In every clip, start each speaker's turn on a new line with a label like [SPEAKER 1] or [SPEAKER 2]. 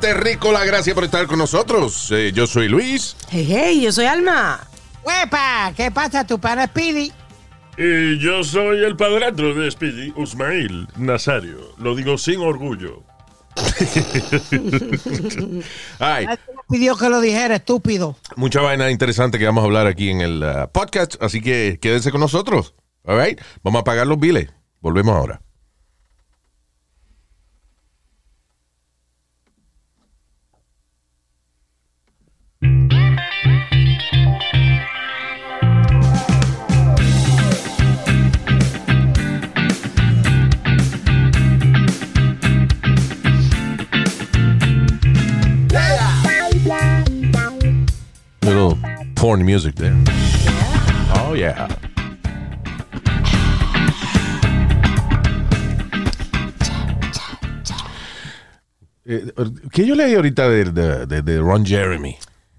[SPEAKER 1] Terrícola, gracias por estar con nosotros. Eh, yo soy Luis.
[SPEAKER 2] Hey, hey, yo soy Alma.
[SPEAKER 3] ¡Huepa! ¿Qué pasa, tu pana Speedy?
[SPEAKER 4] Y yo soy el padrastro de Speedy, Usmail Nazario. Lo digo sin orgullo.
[SPEAKER 1] Ay,
[SPEAKER 3] pidió que lo dijera, estúpido.
[SPEAKER 1] mucha vaina interesante que vamos a hablar aquí en el uh, podcast, así que quédense con nosotros. All right? Vamos a pagar los biles. Volvemos ahora. Porn music there. Oh, yeah. Eh, ¿Qué yo leí ahorita de, de- de- de Ron Jeremy,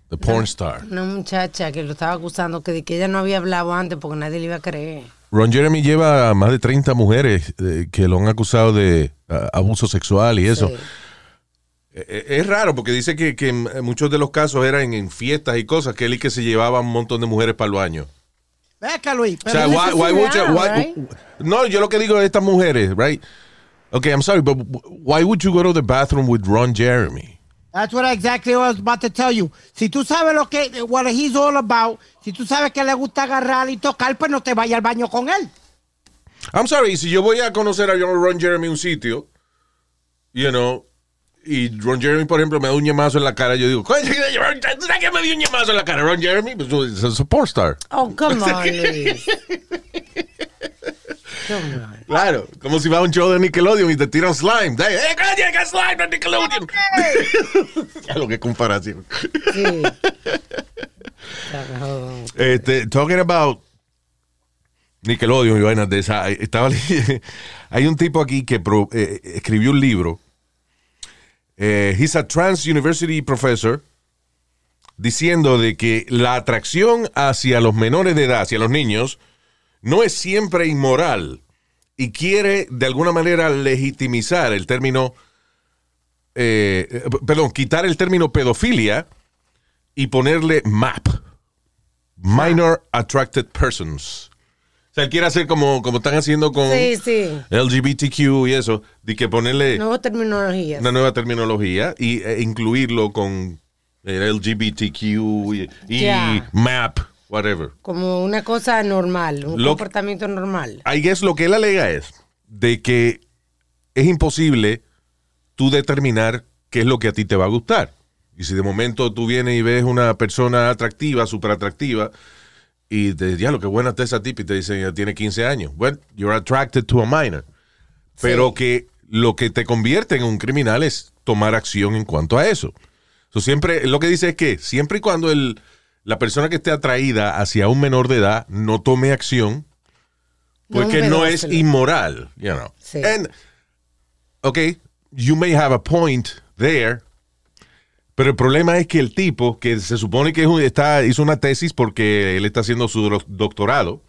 [SPEAKER 1] the porn star?
[SPEAKER 2] Una muchacha que lo estaba acusando que, de que ella no había hablado antes porque nadie le iba a creer.
[SPEAKER 1] Ron Jeremy lleva a más de 30 mujeres eh, que lo han acusado de ah, abuso sexual y eso.
[SPEAKER 2] Sí.
[SPEAKER 1] Eh, eh, Es raro porque dice que, que en muchos de los casos eran en fiestas y cosas que él y que se llevaba un montón de mujeres para el baño.
[SPEAKER 3] Acá, Luis.
[SPEAKER 1] O sea,
[SPEAKER 3] pero
[SPEAKER 1] why- would you-
[SPEAKER 2] real,
[SPEAKER 1] why-
[SPEAKER 2] right?
[SPEAKER 1] no, yo lo que digo es estas mujeres, right? Okay, I'm sorry, but why would you go to the bathroom with Ron Jeremy?
[SPEAKER 3] That's what exactly I was about to tell you. Si tú sabes lo que, what he's all about, si tú sabes que le gusta agarrar y tocar, pues no te vayas al baño con él.
[SPEAKER 1] I'm sorry, si yo voy a conocer a Ron Jeremy en un sitio, you know, y Ron Jeremy, por ejemplo, me da un ñemazo en la cara, yo digo, coño, ¿tú sabes que me dio un ñemazo en la cara? Ron Jeremy, pues es un porn star.
[SPEAKER 2] Oh, come on, Luis. Come on.
[SPEAKER 1] Claro, como si va a un show de Nickelodeon y te tiran slime. ¡Eh, coño, que slime de Nickelodeon! Ya lo que comparación.
[SPEAKER 2] Sí.
[SPEAKER 1] Este, talking about Nickelodeon y vainas de esa. Estaba, hay un tipo aquí que pro- eh, escribió un libro. Eh, he's a trans university professor diciendo de que la atracción hacia los menores de edad, hacia los niños, no es siempre inmoral y quiere de alguna manera legitimizar el término, eh, eh, perdón, quitar el término pedofilia y ponerle MAP, Minor Attracted Persons. O sea, él quiere hacer como, como están haciendo con
[SPEAKER 2] Sí, sí.
[SPEAKER 1] LGBTQ y eso, de que ponerle
[SPEAKER 2] Nueva terminología.
[SPEAKER 1] una nueva terminología y e incluirlo con el LGBTQ y. MAP, whatever.
[SPEAKER 2] Como una cosa normal, un
[SPEAKER 1] Lo-
[SPEAKER 2] comportamiento normal.
[SPEAKER 1] I guess lo que él alega es de que es imposible tú determinar qué es lo que a ti te va a gustar. Y si de momento tú vienes y ves una persona atractiva, súper atractiva, y te ya lo que buena está esa tipa y te dicen, ya tiene 15 años. Well, you're attracted to a minor. Pero que lo que te convierte en un criminal es tomar acción en cuanto a eso. So, siempre, lo que dice es que siempre y cuando el, la persona que esté atraída hacia un menor de edad no tome acción, porque no, es inmoral, you know.
[SPEAKER 2] Sí.
[SPEAKER 1] And, okay, you may have a point there, pero el problema es que el tipo, que se supone que es un- está, hizo una tesis porque él está haciendo su doc- doctorado,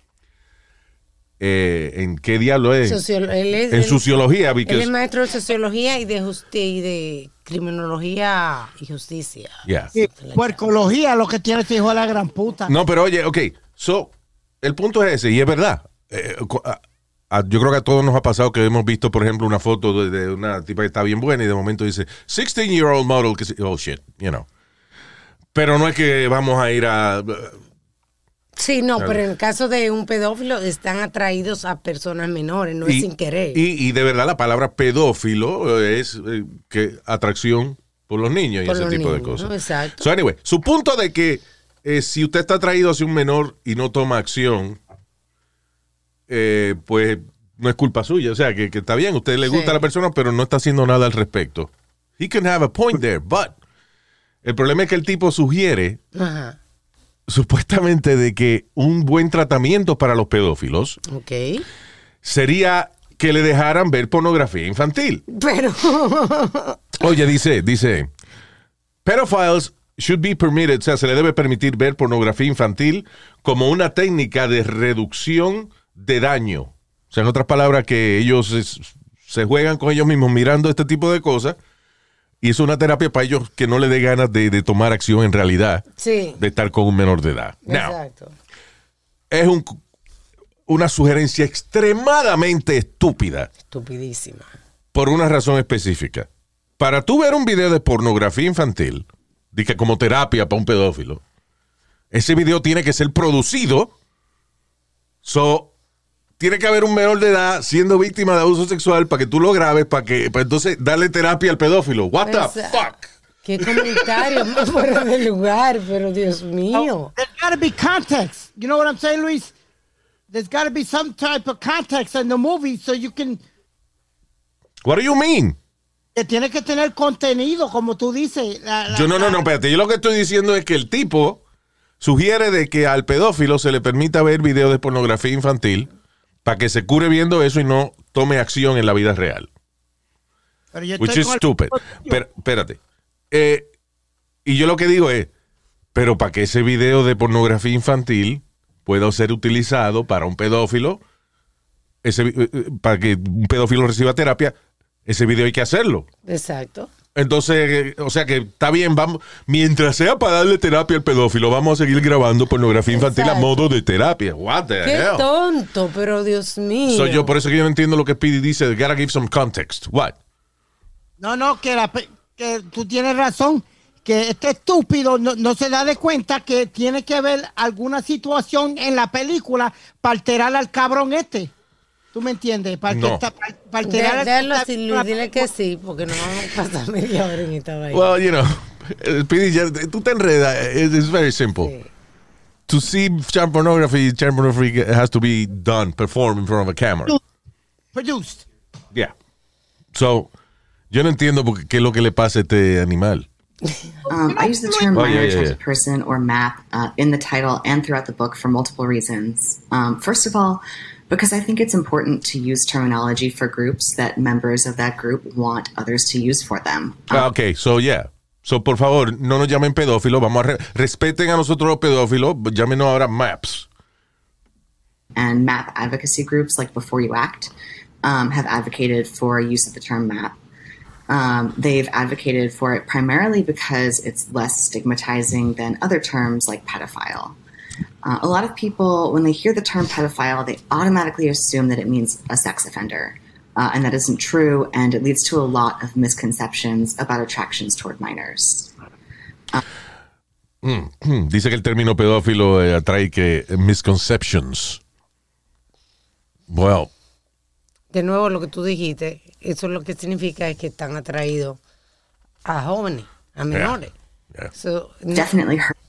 [SPEAKER 1] eh, ¿en qué diablo es?
[SPEAKER 2] Él es-
[SPEAKER 1] en
[SPEAKER 2] él-
[SPEAKER 1] sociología,
[SPEAKER 2] Él es maestro de sociología y de, y de criminología y justicia.
[SPEAKER 1] yeah.
[SPEAKER 3] Y puercología lo que tiene este hijo de la gran puta.
[SPEAKER 1] No, pero oye, ok, so, el punto es ese, y es verdad. Eh, cu- a- a- yo creo que a todos nos ha pasado que hemos visto, por ejemplo, una foto de, de una tipa que está bien buena y de momento dice 16-year-old model, que oh shit, you know. Pero no es que vamos a ir a.
[SPEAKER 2] Sí, no, pero en el caso de un pedófilo están atraídos a personas menores, no es sin querer.
[SPEAKER 1] Y, y de verdad la palabra pedófilo eh, es eh, que atracción por los niños y ese tipo de cosas.
[SPEAKER 2] Exacto.
[SPEAKER 1] So anyway, su punto de que eh, si usted está atraído hacia un menor y no toma acción, eh, pues no es culpa suya. O sea, que, que está bien, a usted le gusta
[SPEAKER 2] Sí.
[SPEAKER 1] a la persona, pero no está haciendo nada al respecto. He can have a point there, but el problema es que el tipo sugiere
[SPEAKER 2] Ajá.
[SPEAKER 1] supuestamente de que un buen tratamiento para los pedófilos sería que le dejaran ver pornografía infantil.
[SPEAKER 2] Pero.
[SPEAKER 1] Oye, dice, dice, pedophiles should be permitted, o sea, se le debe permitir ver pornografía infantil como una técnica de reducción de daño. O sea, en otras palabras, que ellos es- se juegan con ellos mismos mirando este tipo de cosas y es una terapia para ellos que no le dé ganas de, de tomar acción en realidad,
[SPEAKER 2] sí.
[SPEAKER 1] de estar con un menor de edad. Now,
[SPEAKER 2] Exacto.
[SPEAKER 1] es un- una sugerencia extremadamente estúpida
[SPEAKER 2] Estupidísima.
[SPEAKER 1] por una razón específica. Para tú ver un video de pornografía infantil, de que como terapia para un pedófilo, ese video tiene que ser producido. So, tiene que haber un menor de edad siendo víctima de abuso sexual para que tú lo grabes, para que, para entonces darle terapia al pedófilo. What the fuck?
[SPEAKER 2] Qué comentario más fuera de lugar, pero Dios mío.
[SPEAKER 3] There's got to be context. You know what I'm saying, Luis? There's got to be some type of context in the movie so you can.
[SPEAKER 1] What do you mean?
[SPEAKER 3] Que tiene que tener contenido, como tú dices. La- la-
[SPEAKER 1] Yo no, no, no, espérate. Yo lo que estoy diciendo es que el tipo sugiere de que al pedófilo se le permita ver videos de pornografía infantil para que se cure viendo eso y no tome acción en la vida real.
[SPEAKER 3] Pero yo
[SPEAKER 1] Which is
[SPEAKER 3] el-
[SPEAKER 1] stupid. Pero, espérate. Eh, y yo lo que digo es, pero para que ese video de pornografía infantil pueda ser utilizado para un pedófilo, ese, eh, eh, para que un pedófilo reciba terapia, ese video hay que hacerlo.
[SPEAKER 2] Exacto.
[SPEAKER 1] Entonces, eh, o sea que está bien, vamos, mientras sea para darle terapia al pedófilo, vamos a seguir grabando pornografía infantil a modo de terapia. What the
[SPEAKER 2] Qué
[SPEAKER 1] hell?
[SPEAKER 2] tonto, pero Dios mío.
[SPEAKER 1] So, yo por eso que yo no entiendo lo que Speedy dice, gotta give some context. What?
[SPEAKER 3] No, no, que, la pe- que tú tienes razón. Que este estúpido no, no se da de cuenta que tiene que ver alguna situación en la película para alterar al cabrón este. ¿Tú me entiendes? Para, que
[SPEAKER 1] No.
[SPEAKER 3] para, para alterar
[SPEAKER 2] déjalo dile que sí, porque no vamos a pasar media hora en esta vaina.
[SPEAKER 1] Well, you know, ya- tú te enredas. It's, very simple.
[SPEAKER 2] Sí.
[SPEAKER 1] To see child pornography, child pornography has to be done, performed in front of a camera.
[SPEAKER 3] Produced.
[SPEAKER 1] Yeah. So, yo no entiendo por qué, es lo que le pasa a este animal.
[SPEAKER 5] Um, I use the term
[SPEAKER 1] Oh, yeah.
[SPEAKER 5] person or MAP uh, in the title and throughout the book for multiple reasons. Um, first of all, because I think it's important to use terminology for groups that members of that group want others to use for them.
[SPEAKER 1] Ah, ok, so yeah. So, por favor, no nos llamen pedófilos. Vamos a re- respeten a nosotros los pedófilos. Llámenos ahora MAPS.
[SPEAKER 5] and MAP advocacy groups like Before You Act um, have advocated for use of the term MAP. Um, they've advocated for it primarily because it's less stigmatizing than other terms like pedophile. Uh, a lot of people, when they hear the term pedophile, they automatically assume that it means a sex offender. Uh, and that isn't true, and it leads to a lot of misconceptions about attractions toward minors.
[SPEAKER 1] Hmm, Dice que el término pedófilo eh, atrae que misconceptions. Well,
[SPEAKER 2] De nuevo, lo que tú dijiste, eso lo que significa es que están atraídos a jóvenes, a menores.
[SPEAKER 1] yeah,
[SPEAKER 2] So,
[SPEAKER 5] Definitely heard
[SPEAKER 1] yeah.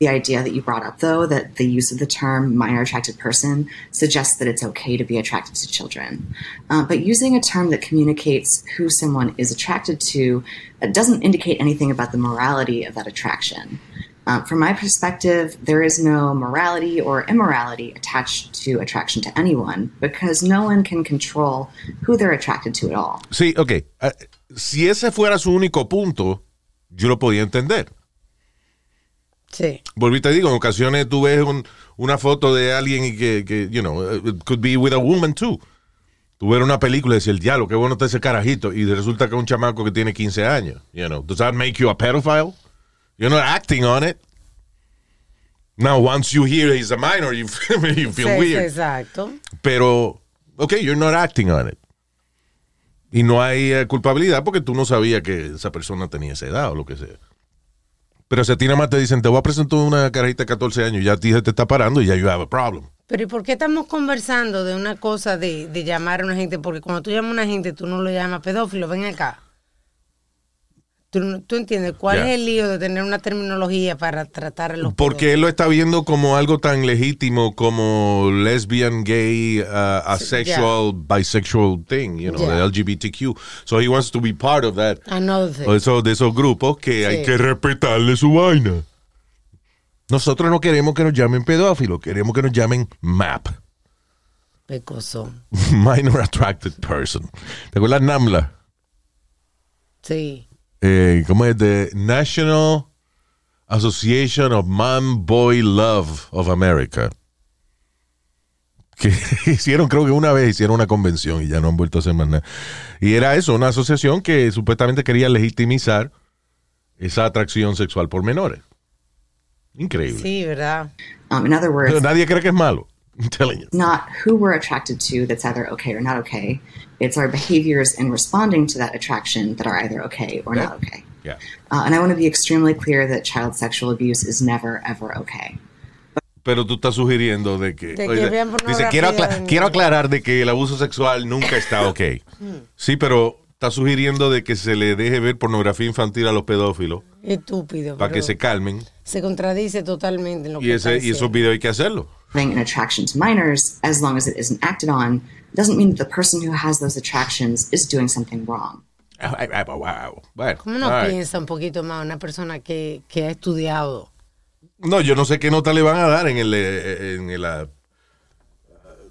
[SPEAKER 5] The idea that you brought up, though, that the use of the term minor attracted person suggests that it's okay to be attracted to children. Uh, but using a term that communicates who someone is attracted to uh, doesn't indicate anything about the morality of that attraction. Uh, from my perspective, there is no morality or immorality attached to attraction to anyone because no one can control who they're attracted to at all.
[SPEAKER 1] Sí, ok. Ah, si ese fuera su único punto, yo lo podía entender.
[SPEAKER 2] Sí.
[SPEAKER 1] Volví te digo, en ocasiones tú ves un- una foto de alguien y que, que, you know, uh, it could be with a woman too. Tú ves una película y dices, el diablo, qué bueno está ese carajito. Y resulta que es un chamaco que tiene 15 años. You know, does that make you a pedophile? You're not acting on it. Now, once you hear he's a minor, you, you feel
[SPEAKER 2] Sí,
[SPEAKER 1] weird.
[SPEAKER 2] Exacto.
[SPEAKER 1] Pero, ok, you're not acting on it. Y no hay eh, culpabilidad porque tú no sabías que esa persona tenía esa edad o lo que sea. Pero si a ti nada más te dicen, te voy a presentar una carajita de 14 años, ya a ti se te está parando y ya you have a problem.
[SPEAKER 2] Pero ¿y por qué estamos conversando de una cosa de, de llamar a una gente? Porque cuando tú llamas a una gente, tú no lo llamas pedófilo, ven acá. Tú, tú entiendes cuál es el lío de tener una terminología para tratar a los
[SPEAKER 1] Porque él lo está viendo como algo tan legítimo como lesbian, gay, uh, asexual, bisexual thing, you know,
[SPEAKER 2] Yeah.
[SPEAKER 1] the LGBTQ. So he wants to be part of that.
[SPEAKER 2] Another thing.
[SPEAKER 1] O eso- de esos grupos que hay
[SPEAKER 2] Sí.
[SPEAKER 1] que respetarle su vaina. Nosotros no queremos que nos llamen pedófilos, queremos que nos llamen MAP.
[SPEAKER 2] Pecoso.
[SPEAKER 1] Minor Attracted Person. ¿Te acuerdas NAMLA?
[SPEAKER 2] Sí.
[SPEAKER 1] Eh, ¿Cómo es? The National Association of Man Boy Love of America. Que hicieron, creo que una vez hicieron una convención y ya no han vuelto a hacer más nada. Y era eso, una asociación que supuestamente quería legitimizar esa atracción sexual por menores. Increíble.
[SPEAKER 2] Sí, ¿verdad?
[SPEAKER 5] Um, in other words,
[SPEAKER 1] Pero nadie cree que es malo. I'm telling you.
[SPEAKER 5] not who we're attracted to that's either okay or not okay. It's our behaviors in responding to that attraction that are either okay or not okay.
[SPEAKER 1] Yeah.
[SPEAKER 5] Uh, and I want to be extremely clear that child sexual abuse is never, ever okay.
[SPEAKER 1] Pero tú estás sugiriendo de que...
[SPEAKER 2] De que
[SPEAKER 1] oye,
[SPEAKER 2] vean
[SPEAKER 1] dice, quiero, acla-
[SPEAKER 2] de
[SPEAKER 1] quiero
[SPEAKER 2] niños".
[SPEAKER 1] aclarar de que el abuso sexual nunca está ok. sí, pero está sugiriendo de que se le deje ver pornografía infantil a los pedófilos
[SPEAKER 2] Estúpido.
[SPEAKER 1] para que
[SPEAKER 2] pero
[SPEAKER 1] se calmen.
[SPEAKER 2] Se contradice totalmente en lo
[SPEAKER 1] Y,
[SPEAKER 2] que
[SPEAKER 1] ese, y esos videos hay que hacerlo.
[SPEAKER 5] An attraction to minors, as long as it isn't acted on, doesn't mean that the person who has those attractions is doing something wrong.
[SPEAKER 1] Ay, ay, wow. Bueno,
[SPEAKER 2] ¿Cómo no piensa un poquito más una persona que, que ha estudiado?
[SPEAKER 1] No, yo no sé qué nota le van a dar en, el, eh, en la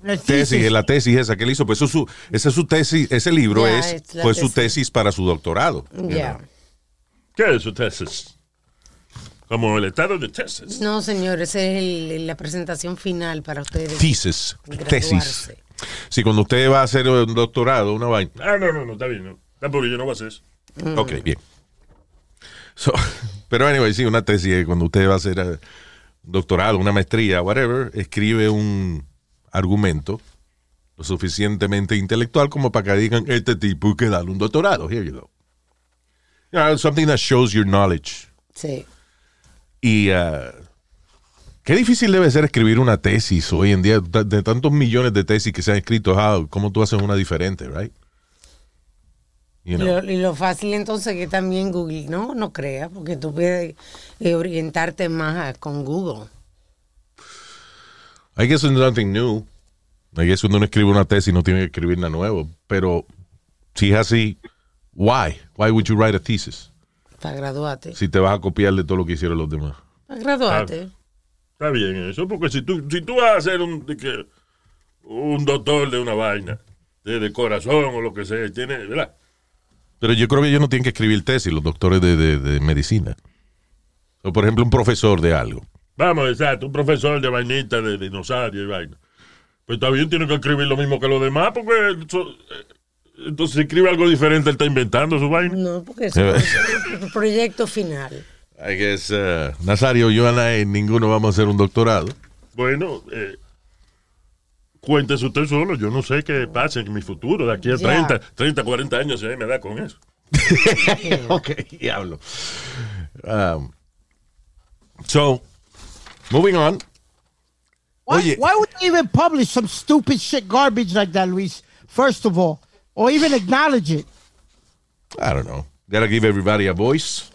[SPEAKER 3] El
[SPEAKER 1] tesis, en la tesis esa que él hizo. Pues eso es su, esa es su tesis, ese libro
[SPEAKER 2] Ya,
[SPEAKER 1] es,
[SPEAKER 2] la
[SPEAKER 1] fue su
[SPEAKER 2] tesis.
[SPEAKER 1] tesis para su doctorado. you know.
[SPEAKER 4] ¿Qué es su tesis? Como el estado de Texas.
[SPEAKER 2] No, señor, esa es el- la presentación final para ustedes.
[SPEAKER 1] Thesis, tesis. Sí, cuando usted va a hacer un doctorado, una vaina.
[SPEAKER 4] Ah, no, no, no, está bien. No. Tampoco yo no voy a hacer eso.
[SPEAKER 1] Ok, bien. So, pero anyway, sí, una tesis, eh, cuando usted va a hacer eh, un doctorado, una maestría, whatever, escribe un argumento lo suficientemente intelectual como para que digan, este tipo que darle un doctorado. Here you go. You know, something that shows your knowledge.
[SPEAKER 2] Sí.
[SPEAKER 1] Y uh, qué difícil debe ser escribir una tesis hoy en día, de tantos millones de tesis que se han escrito, how, ¿cómo tú haces una diferente, right? You
[SPEAKER 2] Y
[SPEAKER 1] know.
[SPEAKER 2] lo, y lo fácil entonces que también Google, no, no crea, porque tú puedes eh, orientarte más a- con Google.
[SPEAKER 1] I guess it's nothing new. I guess cuando uno escribe una tesis no tiene que escribir nada nuevo. Pero si es así, why? Why would you write a thesis?
[SPEAKER 2] Para graduarte.
[SPEAKER 1] Si te vas a copiar de todo lo que hicieron los demás.
[SPEAKER 2] Para graduarte.
[SPEAKER 4] Está bien eso, porque si tú, si tú vas a ser un, de que, un doctor de una vaina, de, de corazón o lo que sea, tiene, ¿verdad?
[SPEAKER 1] Pero yo creo que ellos no tienen que escribir tesis, los doctores de, de- de medicina. O por ejemplo, un profesor de algo.
[SPEAKER 4] Vamos, exacto, un profesor de vainita, de dinosaurio y vaina. Pues también tiene que escribir lo mismo que los demás, porque eso, eh, entonces si escribe algo diferente, él está inventando su vaina.
[SPEAKER 2] No, porque es el proyecto final.
[SPEAKER 1] I guess, uh, Nazario, yo, Ana, y ninguno vamos a hacer un doctorado.
[SPEAKER 4] Bueno, eh, cuéntese usted solo, yo no sé qué pasa en mi futuro, de aquí a
[SPEAKER 2] Ya.
[SPEAKER 4] 30, 30, 40 años, si a mí me da con eso.
[SPEAKER 1] ok, diablo. Um, so, moving on.
[SPEAKER 3] Why,
[SPEAKER 1] Oye.
[SPEAKER 3] why would they even publish some stupid shit garbage like that, Luis? First of all, or even acknowledge it.
[SPEAKER 1] I don't know. Gotta give everybody a voice.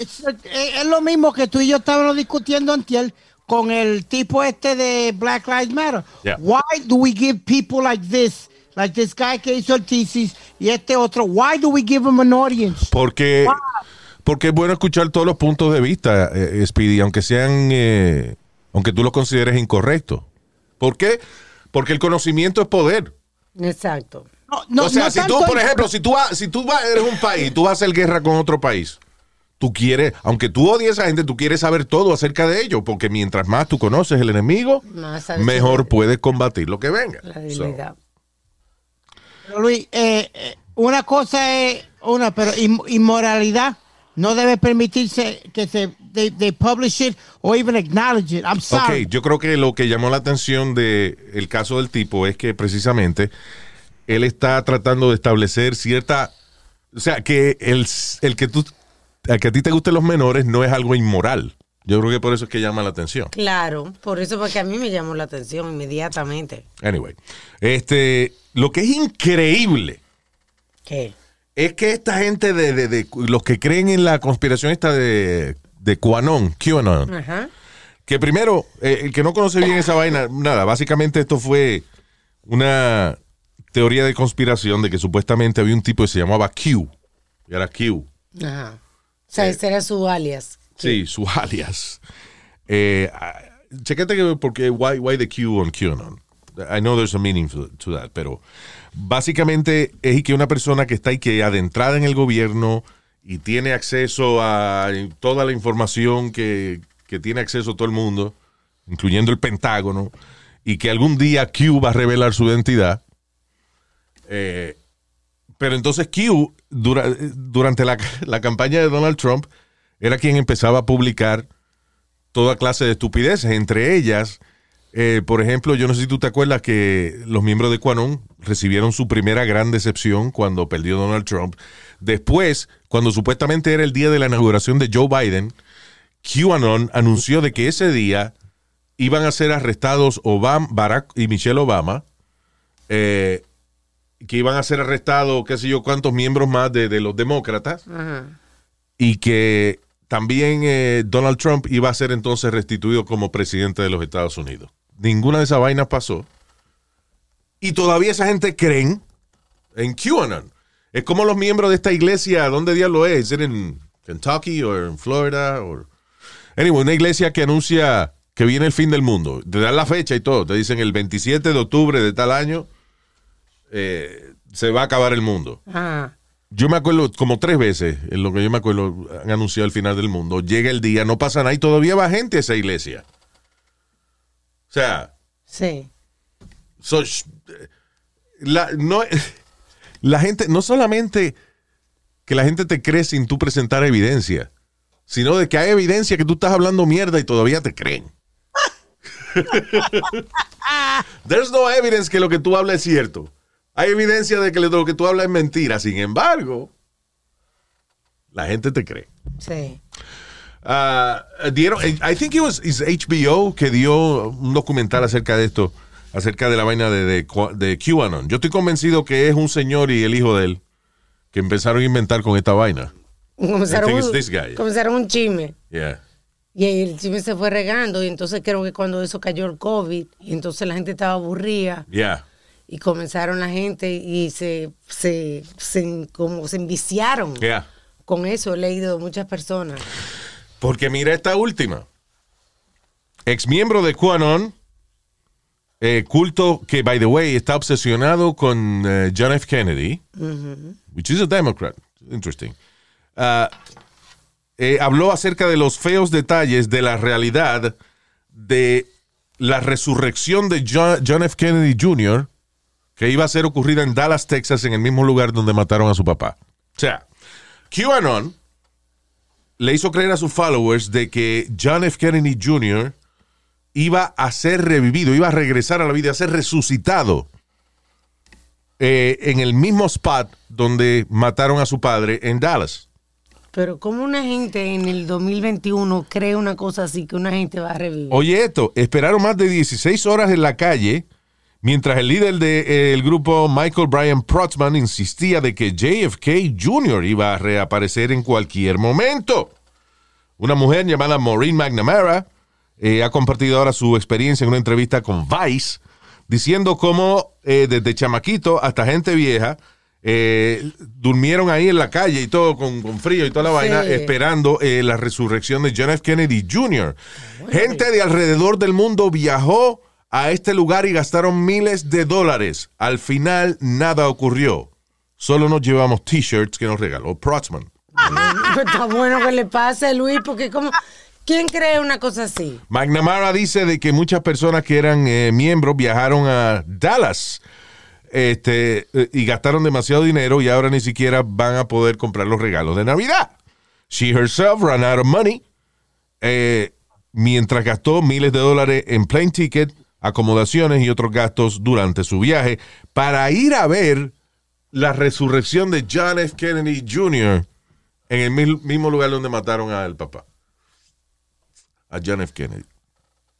[SPEAKER 3] It's, eh, es lo mismo que tú y yo estábamos discutiendo antier con el tipo este de Black Lives Matter.
[SPEAKER 4] Yeah.
[SPEAKER 3] Why do we give people like this, like this guy que hizo el thesis y este otro, why do we give them an audience?
[SPEAKER 1] Porque, porque es bueno escuchar todos los puntos de vista, eh, Speedy, aunque sean, eh, aunque tú los consideres incorrectos. ¿Por qué? Porque el conocimiento es poder.
[SPEAKER 2] Exacto.
[SPEAKER 3] No, no,
[SPEAKER 1] o sea,
[SPEAKER 3] no
[SPEAKER 1] si tú, por ejemplo, si tú, vas, si tú vas, eres un país, tú vas a hacer guerra con otro país, tú quieres, aunque tú odies a esa gente, tú quieres saber todo acerca de ellos, porque mientras más tú conoces el enemigo, mejor puedes combatir lo que venga.
[SPEAKER 2] La
[SPEAKER 1] So.
[SPEAKER 3] Pero, Luis, eh, eh, una cosa es una, pero inmoralidad no debe permitirse que se they, they publish it or even acknowledge it. I'm sorry.
[SPEAKER 1] Ok, yo creo que lo que llamó la atención del el caso del tipo es que precisamente él está tratando de establecer cierta. O sea, que el, el que tú. el que a ti te gusten los menores no es algo inmoral. Yo creo que por eso es que llama la atención.
[SPEAKER 2] Claro, por eso porque a mí me llamó la atención inmediatamente.
[SPEAKER 1] Anyway, este, lo que es increíble
[SPEAKER 2] ¿Qué?
[SPEAKER 1] es que esta gente de, de- de- los que creen en la conspiración esta de, de QAnon, QAnon,
[SPEAKER 2] Ajá.
[SPEAKER 1] que primero, eh, el que no conoce bien esa vaina, nada, básicamente esto fue una teoría de conspiración de que supuestamente había un tipo que se llamaba Q, y era Q,
[SPEAKER 2] Ajá. O sea, ese era su alias.
[SPEAKER 1] sí, su alias. Eh, ah, chequete que porque why, why the Q on QAnon. I know there's a meaning to, that, pero básicamente es que una persona que está ahí que adentrada en el gobierno y tiene acceso a toda la información que, que tiene acceso todo el mundo, incluyendo el Pentágono, y que algún día Q va a revelar su identidad. Eh, pero entonces Q, dura- durante la, la campaña de Donald Trump, era quien empezaba a publicar toda clase de estupideces, entre ellas, eh, por ejemplo, yo no sé si tú te acuerdas que los miembros de Quanon recibieron su primera gran decepción cuando perdió Donald Trump. Después, cuando supuestamente era el día de la inauguración de Joe Biden, QAnon anunció de que ese día iban a ser arrestados Obama, Barack y Michelle Obama, eh, que iban a ser arrestados, qué sé yo, cuántos miembros más de, de los demócratas, y que también eh, Donald Trump iba a ser entonces restituido como presidente de los Estados Unidos. Ninguna de esas vainas pasó. Y todavía esa gente creen en QAnon. Es como los miembros de esta iglesia, ¿dónde diablo es? ¿Es en Kentucky o en Florida? O... Anyway, una iglesia que anuncia que viene el fin del mundo. Te dan la fecha y todo. Te dicen el 27 de octubre de tal año eh, se va a acabar el mundo.
[SPEAKER 2] Ajá.
[SPEAKER 1] Yo me acuerdo como tres veces, en lo que yo me acuerdo, han anunciado el final del mundo. Llega el día, no pasa nada y todavía va gente a esa iglesia. O sea,
[SPEAKER 2] Sí.
[SPEAKER 1] so- la, no, la gente, no solamente que la gente te cree sin tú presentar evidencia, sino de que hay evidencia que tú estás hablando mierda y todavía te creen. There's no evidence que lo que tú hablas es cierto. Hay evidencia de que lo que tú hablas es mentira. Sin embargo, la gente te cree.
[SPEAKER 2] Sí.
[SPEAKER 1] Ah, dieron, I think it was HBO que dio un documental acerca de esto, acerca de la vaina de, de, QAnon. Yo estoy convencido que es un señor y el hijo de él que empezaron a inventar con esta vaina.
[SPEAKER 2] Comenzaron, un,
[SPEAKER 1] it's this guy.
[SPEAKER 2] comenzaron un chisme.
[SPEAKER 1] Yeah.
[SPEAKER 2] Y el chisme se fue regando. Y entonces creo que cuando eso cayó el COVID, y entonces la gente estaba aburrida.
[SPEAKER 1] Yeah.
[SPEAKER 2] Y comenzaron la gente y se, se, se- como se enviciaron
[SPEAKER 1] Yeah.
[SPEAKER 2] con eso. He leído muchas personas.
[SPEAKER 1] Porque mira esta última. Ex miembro de QAnon, eh, culto que, by the way, está obsesionado con eh, John F. Kennedy, which is a Democrat. Interesting. Ah, eh, habló acerca de los feos detalles de la realidad de la resurrección de John, John F. Kennedy Jr., que iba a ser ocurrida en Dallas, Texas, en el mismo lugar donde mataron a su papá. O sea, QAnon le hizo creer a sus followers de que John F. Kennedy Jr. iba a ser revivido, iba a regresar a la vida, a ser resucitado eh, en el mismo spot donde mataron a su padre en Dallas.
[SPEAKER 2] Pero como una gente en el 2021 cree una cosa así, que una gente va a revivir.
[SPEAKER 1] Oye esto, esperaron más de 16 horas en la calle mientras el líder del grupo Michael Brian Protzman insistía de que JFK Jr. iba a reaparecer en cualquier momento. Una mujer llamada Maureen McNamara eh, ha compartido ahora su experiencia en una entrevista con Vice, diciendo cómo eh, desde chamaquito hasta gente vieja eh, durmieron ahí en la calle y todo con, con frío y toda la
[SPEAKER 2] Sí.
[SPEAKER 1] vaina esperando eh, la resurrección de John F. Kennedy Jr. Gente de alrededor del mundo viajó a este lugar y gastaron miles de dólares. Al final nada ocurrió. Solo nos llevamos t-shirts que nos regaló Protzman.
[SPEAKER 2] Está bueno que le pase, Luis, porque como... ¿Quién cree una cosa así?
[SPEAKER 1] McNamara dice de que muchas personas que eran eh, miembros viajaron a Dallas este, eh, y gastaron demasiado dinero y ahora ni siquiera van a poder comprar los regalos de Navidad. She herself ran out of money eh, mientras gastó miles de dólares en plane ticket, acomodaciones y otros gastos durante su viaje para ir a ver la resurrección de John F. Kennedy Jr. en el mismo lugar donde mataron al papá, a John F. Kennedy.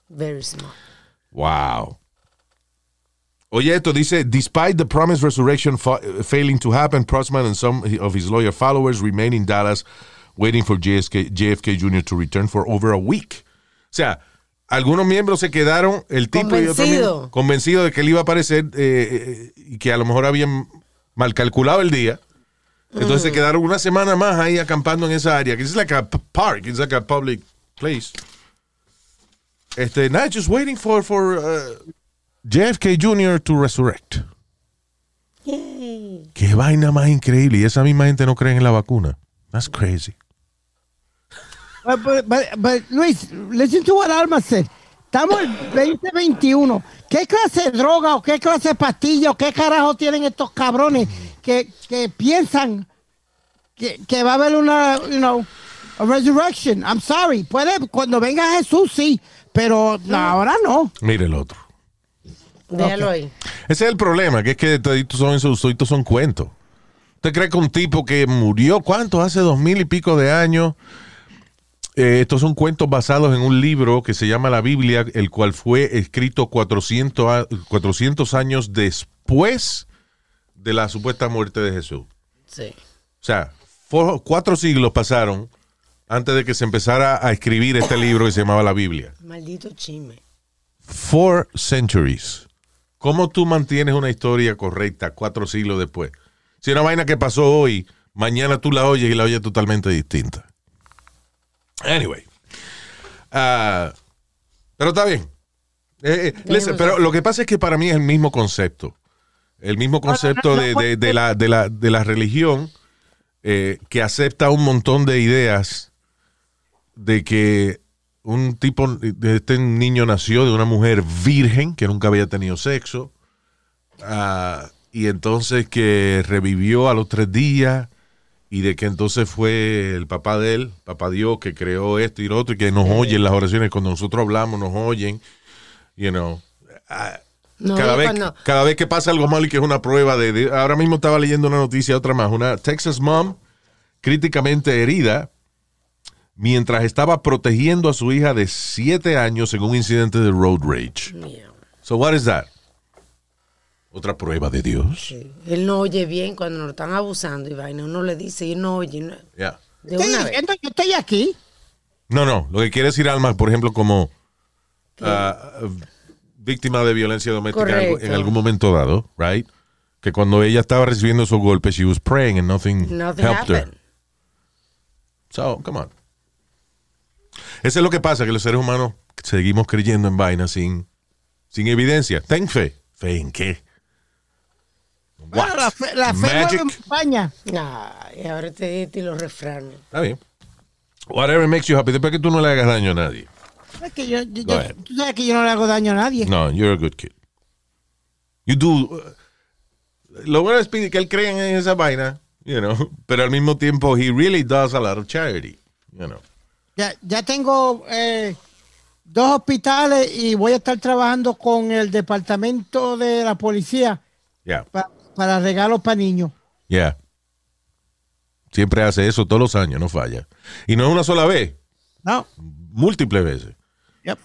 [SPEAKER 2] Very smart.
[SPEAKER 1] Wow. Oye, esto dice, despite the promised resurrection fa- failing to happen, Prossman and some of his lawyer followers remain in Dallas waiting for JFK, JFK Jr. to return for over a week. O sea, algunos miembros se quedaron, el tipo y otros
[SPEAKER 2] Convencido.
[SPEAKER 1] de que él iba a aparecer eh, eh, y que a lo mejor habían mal calculado el día. Entonces se quedaron una semana más ahí acampando en esa área, que es like a park, it's like a public place. Este, nada, just waiting for, for uh, JFK Jr. to resurrect. Qué vaina más increíble. Y esa misma gente no cree en la vacuna. That's crazy.
[SPEAKER 3] But, but, but, but, Luis, listen to what Alma said. Estamos en 2021. ¿Qué clase de droga o qué clase de pastilla o qué carajo tienen estos cabrones que, que piensan que, que va a haber una, you know, a resurrection? I'm sorry. Puede, cuando venga Jesús, sí, pero ahora no.
[SPEAKER 1] Mire el otro.
[SPEAKER 2] Déjalo ahí.
[SPEAKER 1] Ese es el problema, que es que toditos son, toditos son cuentos. ¿Usted cree que un tipo que murió, ¿cuánto? Hace dos mil y pico de años. Eh, estos son cuentos basados en un libro que se llama la Biblia, el cual fue escrito 400, a- 400 años después de la supuesta muerte de Jesús.
[SPEAKER 2] Sí.
[SPEAKER 1] O sea, cuatro siglos pasaron antes de que se empezara a escribir este libro que se llamaba la Biblia.
[SPEAKER 2] Maldito chisme.
[SPEAKER 1] Four centuries. ¿Cómo tú mantienes una historia correcta cuatro siglos después? Si una vaina que pasó hoy, mañana tú la oyes y la oyes totalmente distinta. Anyway. Ah, pero está bien. Eh, eh, listen, pero lo que pasa es que para mí es el mismo concepto. El mismo concepto de, de- de la, de, la, de la religión eh, que acepta un montón de ideas de que un tipo, de este niño nació de una mujer virgen que nunca había tenido sexo, ah, y entonces que revivió a los tres días, y de que entonces fue el papá de él, papá Dios, que creó esto y lo otro, y que nos oyen las oraciones, cuando nosotros hablamos nos oyen, you know. Ah,
[SPEAKER 2] No,
[SPEAKER 1] cada, vez,
[SPEAKER 2] cuando-
[SPEAKER 1] cada vez que pasa algo mal y que es una prueba de, de- Ahora mismo estaba leyendo una noticia, otra más. Una Texas mom críticamente herida mientras estaba protegiendo a su hija de siete años en un incidente de road rage. So what is that? Otra prueba de Dios.
[SPEAKER 2] sí. Él no oye bien cuando lo están abusando y vaina. Uno le dice y él no oye. no-
[SPEAKER 1] Yeah.
[SPEAKER 2] De
[SPEAKER 3] Estoy
[SPEAKER 2] una vez.
[SPEAKER 3] diciendo, yo estoy aquí.
[SPEAKER 1] No, no. Lo que quiere decir Alma, por ejemplo, como ah, víctima de violencia doméstica en algún momento dado, right? Que cuando ella estaba recibiendo esos golpes, she was praying and nothing,
[SPEAKER 2] Nothing
[SPEAKER 1] helped her.
[SPEAKER 2] happened.
[SPEAKER 1] So, come on. Eso es lo que pasa, que los seres humanos seguimos creyendo en vainas sin, sin evidencia. Ten fe. ¿Fe en qué?
[SPEAKER 3] Bueno,
[SPEAKER 1] What?
[SPEAKER 3] la fe, la fe mueve montaña.
[SPEAKER 2] Ay, ahora te diste los refranes.
[SPEAKER 1] Está bien. Whatever makes you happy. Después que tú no le hagas daño a nadie.
[SPEAKER 3] Es que yo, tú sabes que yo no le hago daño a nadie.
[SPEAKER 1] No, you're a good kid. You do. uh, lo bueno es que él cree en esa vaina, you know, pero al mismo tiempo, he really does a lot of charity, you know.
[SPEAKER 3] Ya, ya tengo eh, dos hospitales y voy a estar trabajando con el departamento de la policía
[SPEAKER 1] Yeah,
[SPEAKER 3] para regalos para niños.
[SPEAKER 1] yeah. Siempre hace eso todos los años, no falla. Y no es una sola vez,
[SPEAKER 3] No.
[SPEAKER 1] múltiples veces.
[SPEAKER 3] Yep.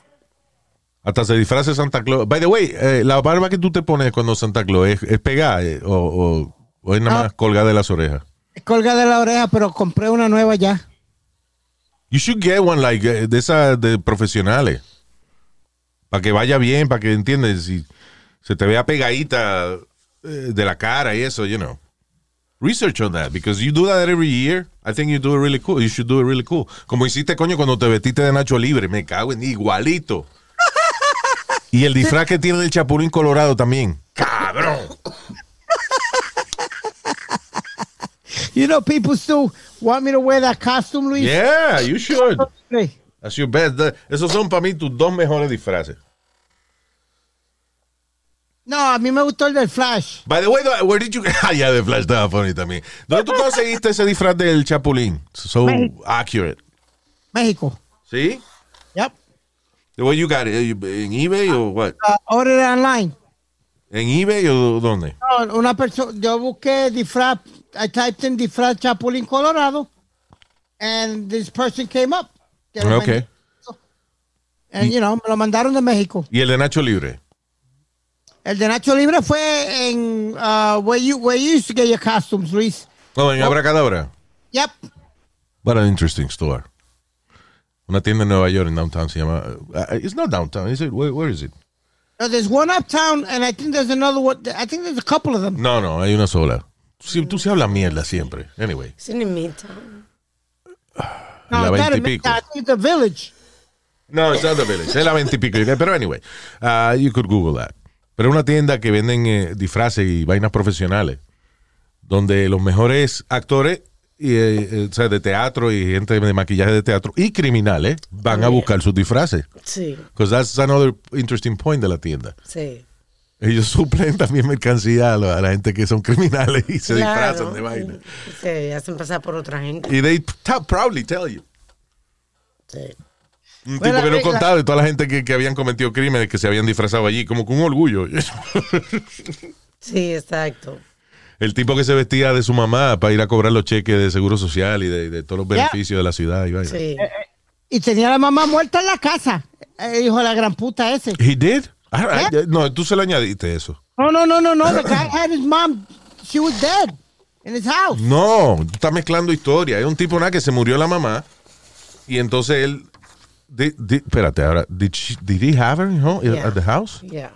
[SPEAKER 1] Hasta se disfraza Santa Claus. By the way, eh, la barba que tú te pones cuando Santa Claus es, es pegada eh, o, o- o es nada más colgada de las orejas.
[SPEAKER 3] Colga de la oreja, pero compré una nueva ya.
[SPEAKER 1] You should get one like eh, de esas de profesionales. Para que vaya bien, para que entiendes, si se te vea pegadita de la cara y eso, you know. Research on that, because you do that every year. I think you do it really cool. You should do it really cool. Como hiciste, coño, cuando te vestiste de Nacho Libre. Me cago en igualito. Y el disfraz que tiene del Chapulín Colorado también. Cabrón.
[SPEAKER 3] You know, people still want me to wear that costume, Luis.
[SPEAKER 1] Yeah, you should. That's your best. Esos son para mí tus dos mejores disfraces.
[SPEAKER 3] No, a mí me gustó el del Flash.
[SPEAKER 1] By the way, where did you Ah, ya de Flash estaba funny también. ¿Dónde tú conseguiste ese disfraz del Chapulín? So
[SPEAKER 3] México.
[SPEAKER 1] accurate.
[SPEAKER 3] México.
[SPEAKER 1] ¿Sí?
[SPEAKER 3] Yep.
[SPEAKER 1] The way you got it, ¿en eBay o what?
[SPEAKER 3] Uh, order online.
[SPEAKER 1] ¿En eBay o dónde?
[SPEAKER 3] No, una persona, yo busqué disfraz, I typed in disfraz Chapulín Colorado, and this person came up. Que lo
[SPEAKER 1] Ok.
[SPEAKER 3] vendió. And, you know, me lo mandaron de México.
[SPEAKER 1] ¿Y el de Nacho Libre?
[SPEAKER 3] El de Nacho Libre fue en uh, where, you, where you used to get your costumes, Luis.
[SPEAKER 1] Oh, en Abracadabra.
[SPEAKER 3] Yep.
[SPEAKER 1] What an interesting store. Una tienda en Nueva York, en downtown, se llama. uh, it's not downtown, is it? Where, where is it?
[SPEAKER 3] Uh, there's one uptown, and I think there's another one. I think there's a couple of them.
[SPEAKER 1] No, no, hay una sola. Sí, tú se hablas mierda siempre. Anyway.
[SPEAKER 2] Es en Midtown.
[SPEAKER 3] No,
[SPEAKER 1] la
[SPEAKER 3] that
[SPEAKER 1] 20 y
[SPEAKER 3] is-
[SPEAKER 1] pico.
[SPEAKER 3] I think the village.
[SPEAKER 1] No, it's not the village. Es la 20 y pico. Pero anyway, uh, you could Google that. Pero es una tienda que venden eh, disfraces y vainas profesionales. Donde los mejores actores y, eh, eh, o sea, de teatro y gente de maquillaje de teatro y criminales van a buscar sus disfraces.
[SPEAKER 2] Sí,
[SPEAKER 1] Because that's another interesting point de la tienda.
[SPEAKER 2] sí.
[SPEAKER 1] Ellos suplen también mercancía a la, gente que son criminales y se
[SPEAKER 2] Claro.
[SPEAKER 1] disfrazan de vaina.
[SPEAKER 2] Se hacen pasar por otra gente.
[SPEAKER 1] Y they proudly tell you.
[SPEAKER 2] Sí.
[SPEAKER 1] Un
[SPEAKER 3] Bueno,
[SPEAKER 1] tipo que no contaba de toda la gente que, que habían cometido crímenes que se habían disfrazado allí, como con un orgullo.
[SPEAKER 2] Sí, exacto.
[SPEAKER 1] El tipo que se vestía de su mamá para ir a cobrar los cheques de seguro social y de, de todos los beneficios de la ciudad. Y vaina.
[SPEAKER 2] Sí.
[SPEAKER 3] Y tenía a la mamá muerta en la casa. El hijo de la gran puta ese.
[SPEAKER 1] He did? I- I- no, tú se lo añadiste eso.
[SPEAKER 3] No, no, no, no, no. The guy had his mom. She was dead in his house.
[SPEAKER 1] No, tú estás mezclando historia. Es un tipo nada que se murió la mamá y entonces él. Di- di- espérate, ahora, did, she- did he have her home,
[SPEAKER 2] Yeah.
[SPEAKER 1] at the house?
[SPEAKER 2] Yeah.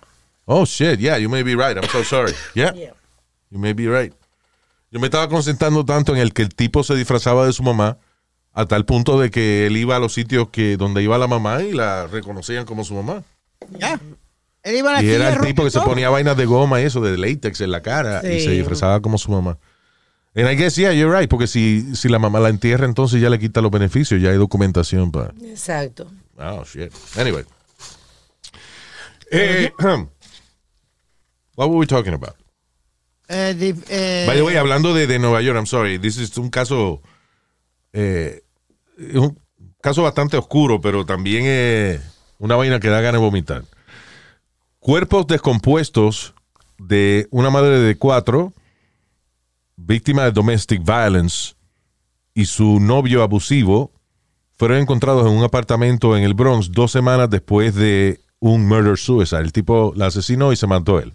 [SPEAKER 1] Oh shit, yeah, you may be right. I'm so sorry. Yeah,
[SPEAKER 2] Yeah.
[SPEAKER 1] you may be right. Yo me estaba concentrando tanto en el que el tipo se disfrazaba de su mamá a tal punto de que él iba a los sitios que donde iba la mamá y la reconocían como su mamá.
[SPEAKER 3] Yeah. Él iba a la
[SPEAKER 1] Y era el tipo que se ponía vainas de goma y eso, de látex en la cara y
[SPEAKER 2] Sí.
[SPEAKER 1] se disfrazaba como su mamá. And I guess, yeah, you're right, porque si, si la mamá la entierra, entonces ya le quita los beneficios, ya hay documentación para...
[SPEAKER 2] Exacto.
[SPEAKER 1] Oh, shit. Anyway. Eh, what were we talking about?
[SPEAKER 3] Eh, eh,
[SPEAKER 1] By the way, hablando de, de Nueva York, I'm sorry, this is un caso, eh, es un caso bastante oscuro, pero también es una vaina que da ganas de vomitar. Cuerpos descompuestos de una madre de cuatro, víctima de domestic violence, y su novio abusivo, fueron encontrados en un apartamento en el Bronx dos semanas después de un murder suicide. El tipo la asesinó y se mató él.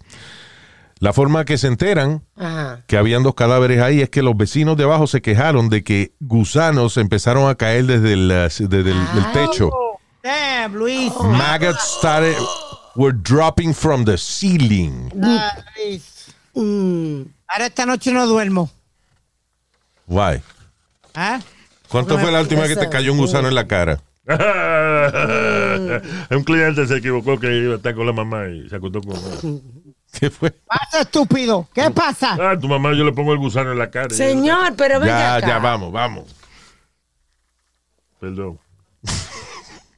[SPEAKER 1] La forma que se enteran
[SPEAKER 2] Ajá.
[SPEAKER 1] que habían dos cadáveres ahí es que los vecinos de abajo se quejaron de que gusanos empezaron a caer desde el, eh, desde el del techo.
[SPEAKER 3] Damn, Luis.
[SPEAKER 1] Maggots started, were dropping from the ceiling.
[SPEAKER 2] Mm.
[SPEAKER 3] Ahora esta noche no duermo.
[SPEAKER 1] Why?
[SPEAKER 3] ¿Ah?
[SPEAKER 1] ¿Cuánto fue la última vez que te cayó un gusano en la cara?
[SPEAKER 4] un cliente se equivocó que iba a estar con la mamá y se acostó con
[SPEAKER 1] ¿Qué fue?
[SPEAKER 3] Pasa, estúpido. ¿Qué pasa?
[SPEAKER 4] Ah, tu mamá yo le pongo el gusano en la cara.
[SPEAKER 2] Señor, pero venga
[SPEAKER 1] Ya,
[SPEAKER 2] acá.
[SPEAKER 1] ya, vamos, vamos.
[SPEAKER 4] Perdón.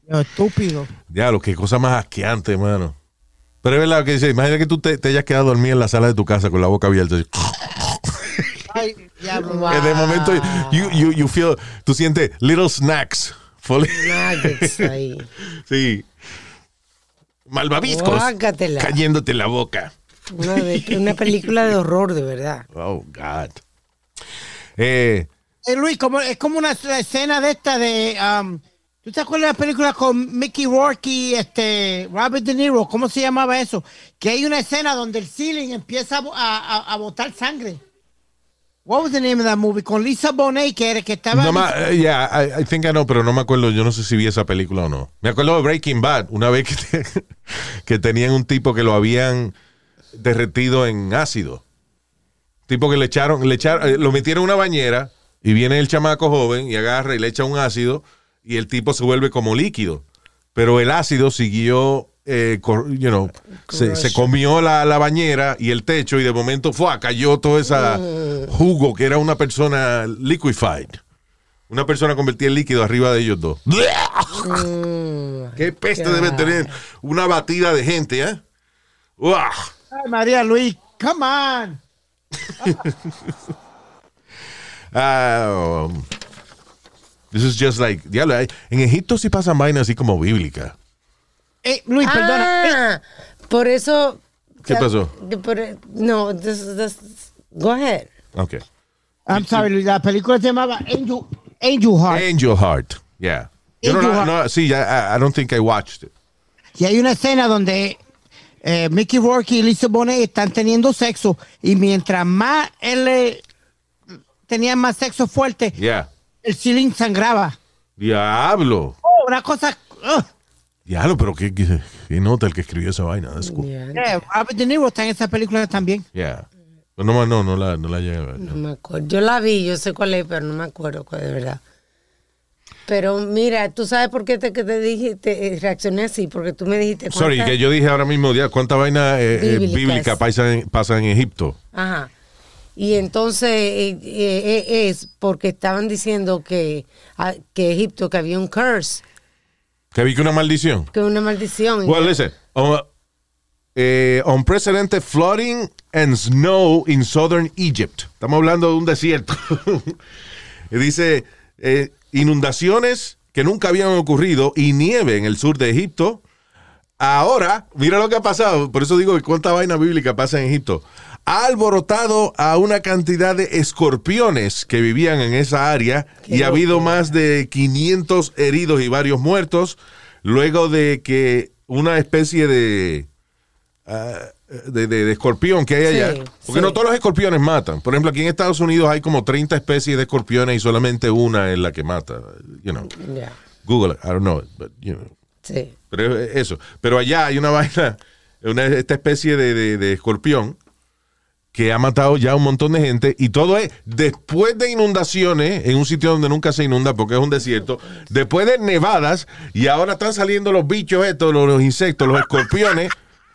[SPEAKER 3] Yo, estúpido.
[SPEAKER 1] Diablo, qué cosa más asqueante, hermano. Pero es verdad que dice, imagina que tú te, te hayas quedado dormido en la sala de tu casa con la boca abierta. así.
[SPEAKER 3] Ay, diablo.
[SPEAKER 2] Wow.
[SPEAKER 1] En el momento, you, you, you feel, tú sientes little snacks.
[SPEAKER 2] Nuggets ahí.
[SPEAKER 1] Sí. Malvaviscos.
[SPEAKER 2] Guácatela.
[SPEAKER 1] Cayéndote en la boca.
[SPEAKER 2] Una, de- una película de horror, de verdad.
[SPEAKER 1] Oh, God. Eh,
[SPEAKER 3] Eh, Luis, como, es como una escena de esta de. um, ¿Tú te acuerdas de la película con Mickey Rourke y este, Robert De Niro? ¿Cómo se llamaba eso? Que hay una escena donde el ceiling empieza a, bo- a, a- a botar sangre. What was the name of that movie? Con Lisa Bonet, que era que estaba.
[SPEAKER 1] no ma- eh, yeah, I, I think I know, pero no me acuerdo. Yo no sé si vi esa película o no. Me acuerdo de Breaking Bad, una vez que, te- que tenían un tipo que lo habían derretido en ácido. Tipo que le echaron, le echaron, eh, lo metieron en una bañera y viene el chamaco joven y agarra y le echa un ácido y el tipo se vuelve como líquido. Pero el ácido siguió, eh, cor- you know, se, se comió la, la bañera y el techo y de momento fue, cayó todo ese jugo que era una persona liquefied. Una persona convertida en líquido arriba de ellos dos. Qué peste debe tener una batida de gente, ¿eh? Uah.
[SPEAKER 3] Ay, María Luis, come on.
[SPEAKER 1] Ah, um, this is just like, diablo, en Egipto sí pasan vainas así como bíblicas.
[SPEAKER 3] Eh, Luis, perdona.
[SPEAKER 2] Ah, por eso.
[SPEAKER 1] ¿Qué pasó?
[SPEAKER 2] que por- no, this- this- go ahead.
[SPEAKER 1] Ok.
[SPEAKER 3] I'm sorry, Luis. La película se llamaba Angel, Angel Heart.
[SPEAKER 1] Angel Heart, yeah. Yo no,
[SPEAKER 3] Angel
[SPEAKER 1] la-
[SPEAKER 3] Heart.
[SPEAKER 1] no, sí, I, I don't think I watched it.
[SPEAKER 3] Y hay una escena donde eh, Mickey Rourke y Lisa Bonet están teniendo sexo y mientras más él le- tenía más sexo fuerte,
[SPEAKER 1] Yeah.
[SPEAKER 3] El ceiling sangraba.
[SPEAKER 1] Diablo.
[SPEAKER 3] Oh, una cosa.
[SPEAKER 1] Diablo, pero qué, qué- qué nota el que escribió esa vaina. That's cool.
[SPEAKER 2] Ya,
[SPEAKER 3] Yeah, Robert De Niro está en esa película también.
[SPEAKER 1] Yeah. Pero no, no, no la, no la llegué a ver.
[SPEAKER 2] No me acuerdo. Yo la vi, yo sé cuál es, pero no me acuerdo cuál de verdad. Pero mira, tú sabes por qué te, que te dije, te, eh, reaccioné así, porque tú me dijiste.
[SPEAKER 1] Sorry, que yo dije ahora mismo, ya, ¿cuánta vaina eh, eh,
[SPEAKER 2] Bíblicas.
[SPEAKER 1] bíblica pasa en, pasa en Egipto?
[SPEAKER 2] Ajá. Y entonces eh, eh, eh, es porque estaban diciendo que, ah, que Egipto, que había un curse,
[SPEAKER 1] Que que una maldición.
[SPEAKER 2] que una maldición.
[SPEAKER 1] Well, listen. uh, eh, unprecedented flooding and snow in southern Egypt. Estamos hablando de un desierto. Dice eh, inundaciones que nunca habían ocurrido y nieve en el sur de Egipto. Ahora, mira lo que ha pasado. Por eso digo que cuánta vaina bíblica pasa en Egipto. Ha alborotado a una cantidad de escorpiones que vivían en esa área y ha habido más de 500 heridos y varios muertos luego de que una especie de ah, de, de- de escorpión que hay allá.
[SPEAKER 2] Sí,
[SPEAKER 1] Porque
[SPEAKER 2] sí.
[SPEAKER 1] no todos los escorpiones matan. Por ejemplo, aquí en Estados Unidos hay como 30 especies de escorpiones y solamente una es la que mata. You know, Google, I don't know, but, you know.
[SPEAKER 2] sí.
[SPEAKER 1] Pero es eso. Pero allá hay una vaina, una, esta especie de, de- de escorpión que ha matado ya un montón de gente y todo es después de inundaciones en un sitio donde nunca se inunda porque es un desierto, después de nevadas y ahora están saliendo los bichos estos, los, los insectos, los escorpiones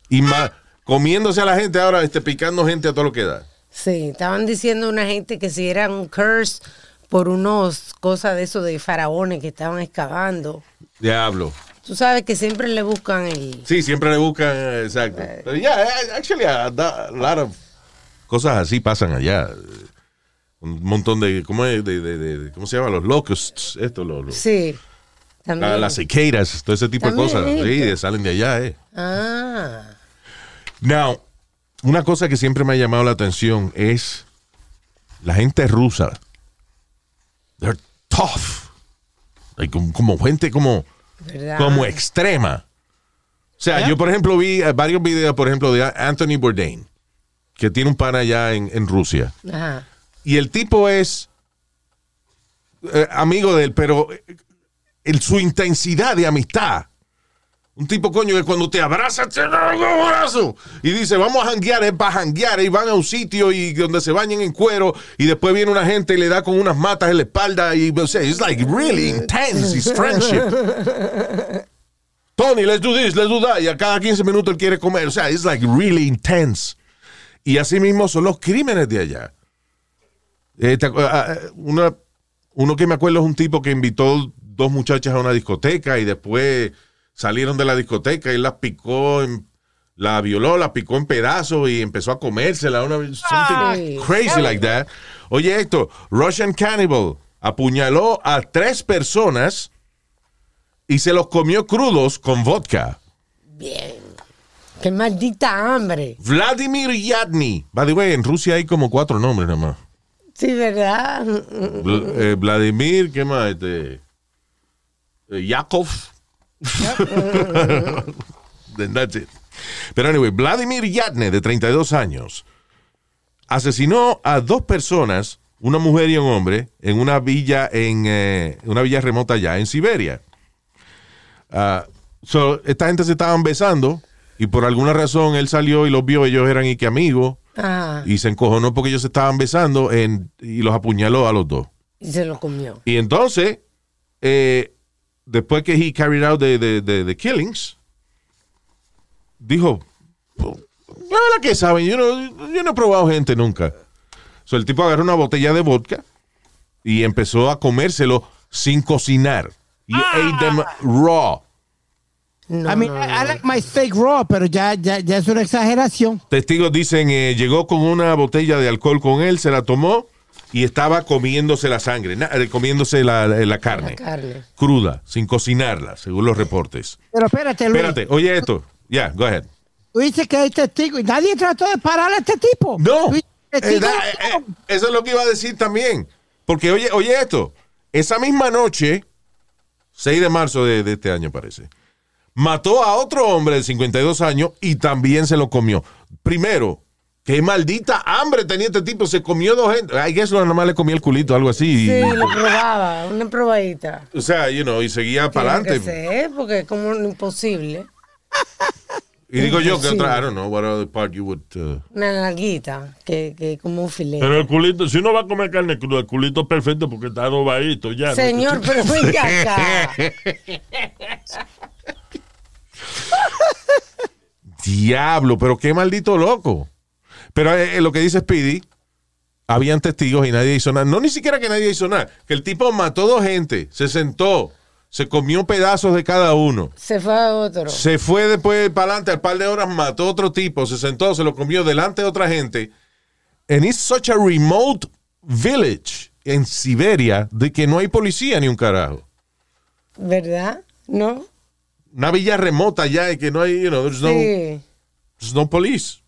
[SPEAKER 1] y ma- comiéndose a la gente ahora, este, picando gente a todo lo que da.
[SPEAKER 2] Sí, estaban diciendo una gente que si era un curse por unos cosas de eso de faraones que estaban excavando.
[SPEAKER 1] Diablo.
[SPEAKER 2] Tú sabes que siempre le buscan el...
[SPEAKER 1] Sí, siempre le buscan, eh, exacto. Pero ya, eh, actually, a, a lot of cosas así pasan allá. Un montón de, ¿cómo, es? De, de- de- ¿cómo se llama? Los locusts, esto, los, los-
[SPEAKER 2] Sí, también.
[SPEAKER 1] las cicadas, todo ese tipo de cosas. Sí, salen de allá, eh.
[SPEAKER 2] Ah,
[SPEAKER 1] Now, una cosa que siempre me ha llamado la atención es la gente rusa. They're tough. Like, como, como gente como,
[SPEAKER 2] ¿verdad?
[SPEAKER 1] como extrema. O sea, yo por ejemplo vi eh, varios videos, por ejemplo, de Anthony Bourdain, que tiene un pana allá en, en Rusia.
[SPEAKER 2] Ajá.
[SPEAKER 1] Y el tipo es eh, amigo de él, pero eh, el- su intensidad de amistad. Un tipo, coño, que cuando te abraza, te da un abrazo. Y dice, vamos a janguear, es para janguear. Y van a un sitio y donde se bañen en cuero. Y después viene una gente y le da con unas matas en la espalda. Y o sea, it's like really intense, his friendship. Tony, let's do this, let's do that. Y a cada 15 minutos él quiere comer. O sea, it's like really intense. Y así mismo son los crímenes de allá. Eh, ah, ah, una- uno que me acuerdo es un tipo que invitó dos muchachas a una discoteca y después salieron de la discoteca y las picó, en- la violó, la picó en pedazos y empezó a comérsela. Una, something crazy like that. Oye, esto, Russian Cannibal apuñaló a tres personas y se los comió crudos con vodka.
[SPEAKER 2] Bien. Qué maldita hambre.
[SPEAKER 1] Vladimir Yadny. By the way, en Rusia hay como cuatro nombres nada más.
[SPEAKER 2] Sí, ¿verdad?
[SPEAKER 1] Eh, Vladimir, ¿qué más? Este, eh, Yakov. Then that's it. Pero anyway, Vladimir Yadne, de 32 años, asesinó a dos personas, una mujer y un hombre, en una villa en eh, una villa remota allá en Siberia. So, esta gente se estaban besando y por alguna razón él salió y los vio, ellos eran y que amigos
[SPEAKER 2] Ah,
[SPEAKER 1] y se encojonó porque ellos se estaban besando en- y los apuñaló a los dos.
[SPEAKER 2] y se lo comió.
[SPEAKER 1] Y entonces, eh, después que he carried out the, the- the- the killings, dijo, "Pues, la verdad que saben, yo no, yo no he probado gente nunca. So, el tipo agarró una botella de vodka y empezó a comérselo sin cocinar. Y ate them raw.
[SPEAKER 2] No,
[SPEAKER 3] I mean,
[SPEAKER 2] no,
[SPEAKER 3] I, like my steak raw, pero ya, ya, ya es una exageración.
[SPEAKER 1] Testigos dicen, eh, llegó con una botella de alcohol con él, se la tomó y estaba comiéndose la sangre, na- eh, comiéndose la, la carne.
[SPEAKER 2] La carne.
[SPEAKER 1] cruda, sin cocinarla, según los reportes.
[SPEAKER 3] Pero espérate, Luis.
[SPEAKER 1] Espérate, oye esto. Ya, go ahead.
[SPEAKER 3] Tú dices que hay testigos y nadie trató de parar a este tipo.
[SPEAKER 1] No, eh, da- eh, eh, eso es lo que iba a decir también. Porque, oye, oye esto. Esa misma noche, 6 de marzo de, de este año parece, mató a otro hombre de 52 años y también se lo comió. Primero, qué maldita hambre tenía este tipo. Se comió dos gente. Ay, eso nada más le comía el culito, algo así.
[SPEAKER 2] Sí, lo probaba, una probadita.
[SPEAKER 1] O sea, you know, y seguía para adelante.
[SPEAKER 2] ser, porque es como imposible.
[SPEAKER 1] Y digo yo que otra, I don't know, what other part you would. uh,
[SPEAKER 2] Una nalguita, que, que como un filete.
[SPEAKER 4] Pero el culito, si uno va a comer carne cruda, el culito es perfecto porque está adobadito ya. ¿no?
[SPEAKER 2] Señor, pero venga acá.
[SPEAKER 1] Diablo, pero qué maldito loco. Pero eh, eh, lo que dice Speedy, habían testigos y nadie hizo nada. No ni siquiera que nadie hizo nada. Que el tipo mató dos gente, se sentó, se comió pedazos de cada uno.
[SPEAKER 2] Se fue a otro.
[SPEAKER 1] Se fue después para adelante, al par de horas mató a otro tipo, se sentó, se lo comió delante de otra gente. And it's such a remote village en Siberia de que no hay policía ni un carajo.
[SPEAKER 2] ¿Verdad? ¿No?
[SPEAKER 1] Una villa remota ya y que no hay, you know, there's no,
[SPEAKER 2] Sí.
[SPEAKER 1] there's no police.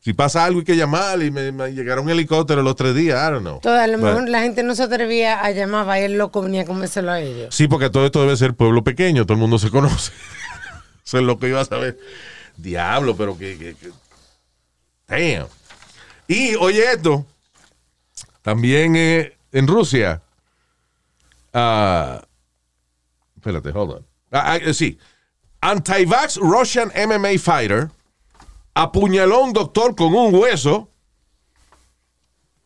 [SPEAKER 1] Si pasa algo hay que llamar y me, me llegaron un helicóptero los tres días, I don't know.
[SPEAKER 2] Toda, a lo
[SPEAKER 1] But-
[SPEAKER 2] mejor la gente no se atrevía a llamar, y el loco venía a comérselo a ellos.
[SPEAKER 1] Sí, porque todo esto debe ser pueblo pequeño, todo el mundo se conoce. Eso es lo que iba a saber. Diablo, pero que, que- que- Damn. Y oye esto, también eh, en Rusia. ah, espérate, hold on. Ah, ah, sí. Anti-vax Russian MMA fighter apuñaló a un doctor con un hueso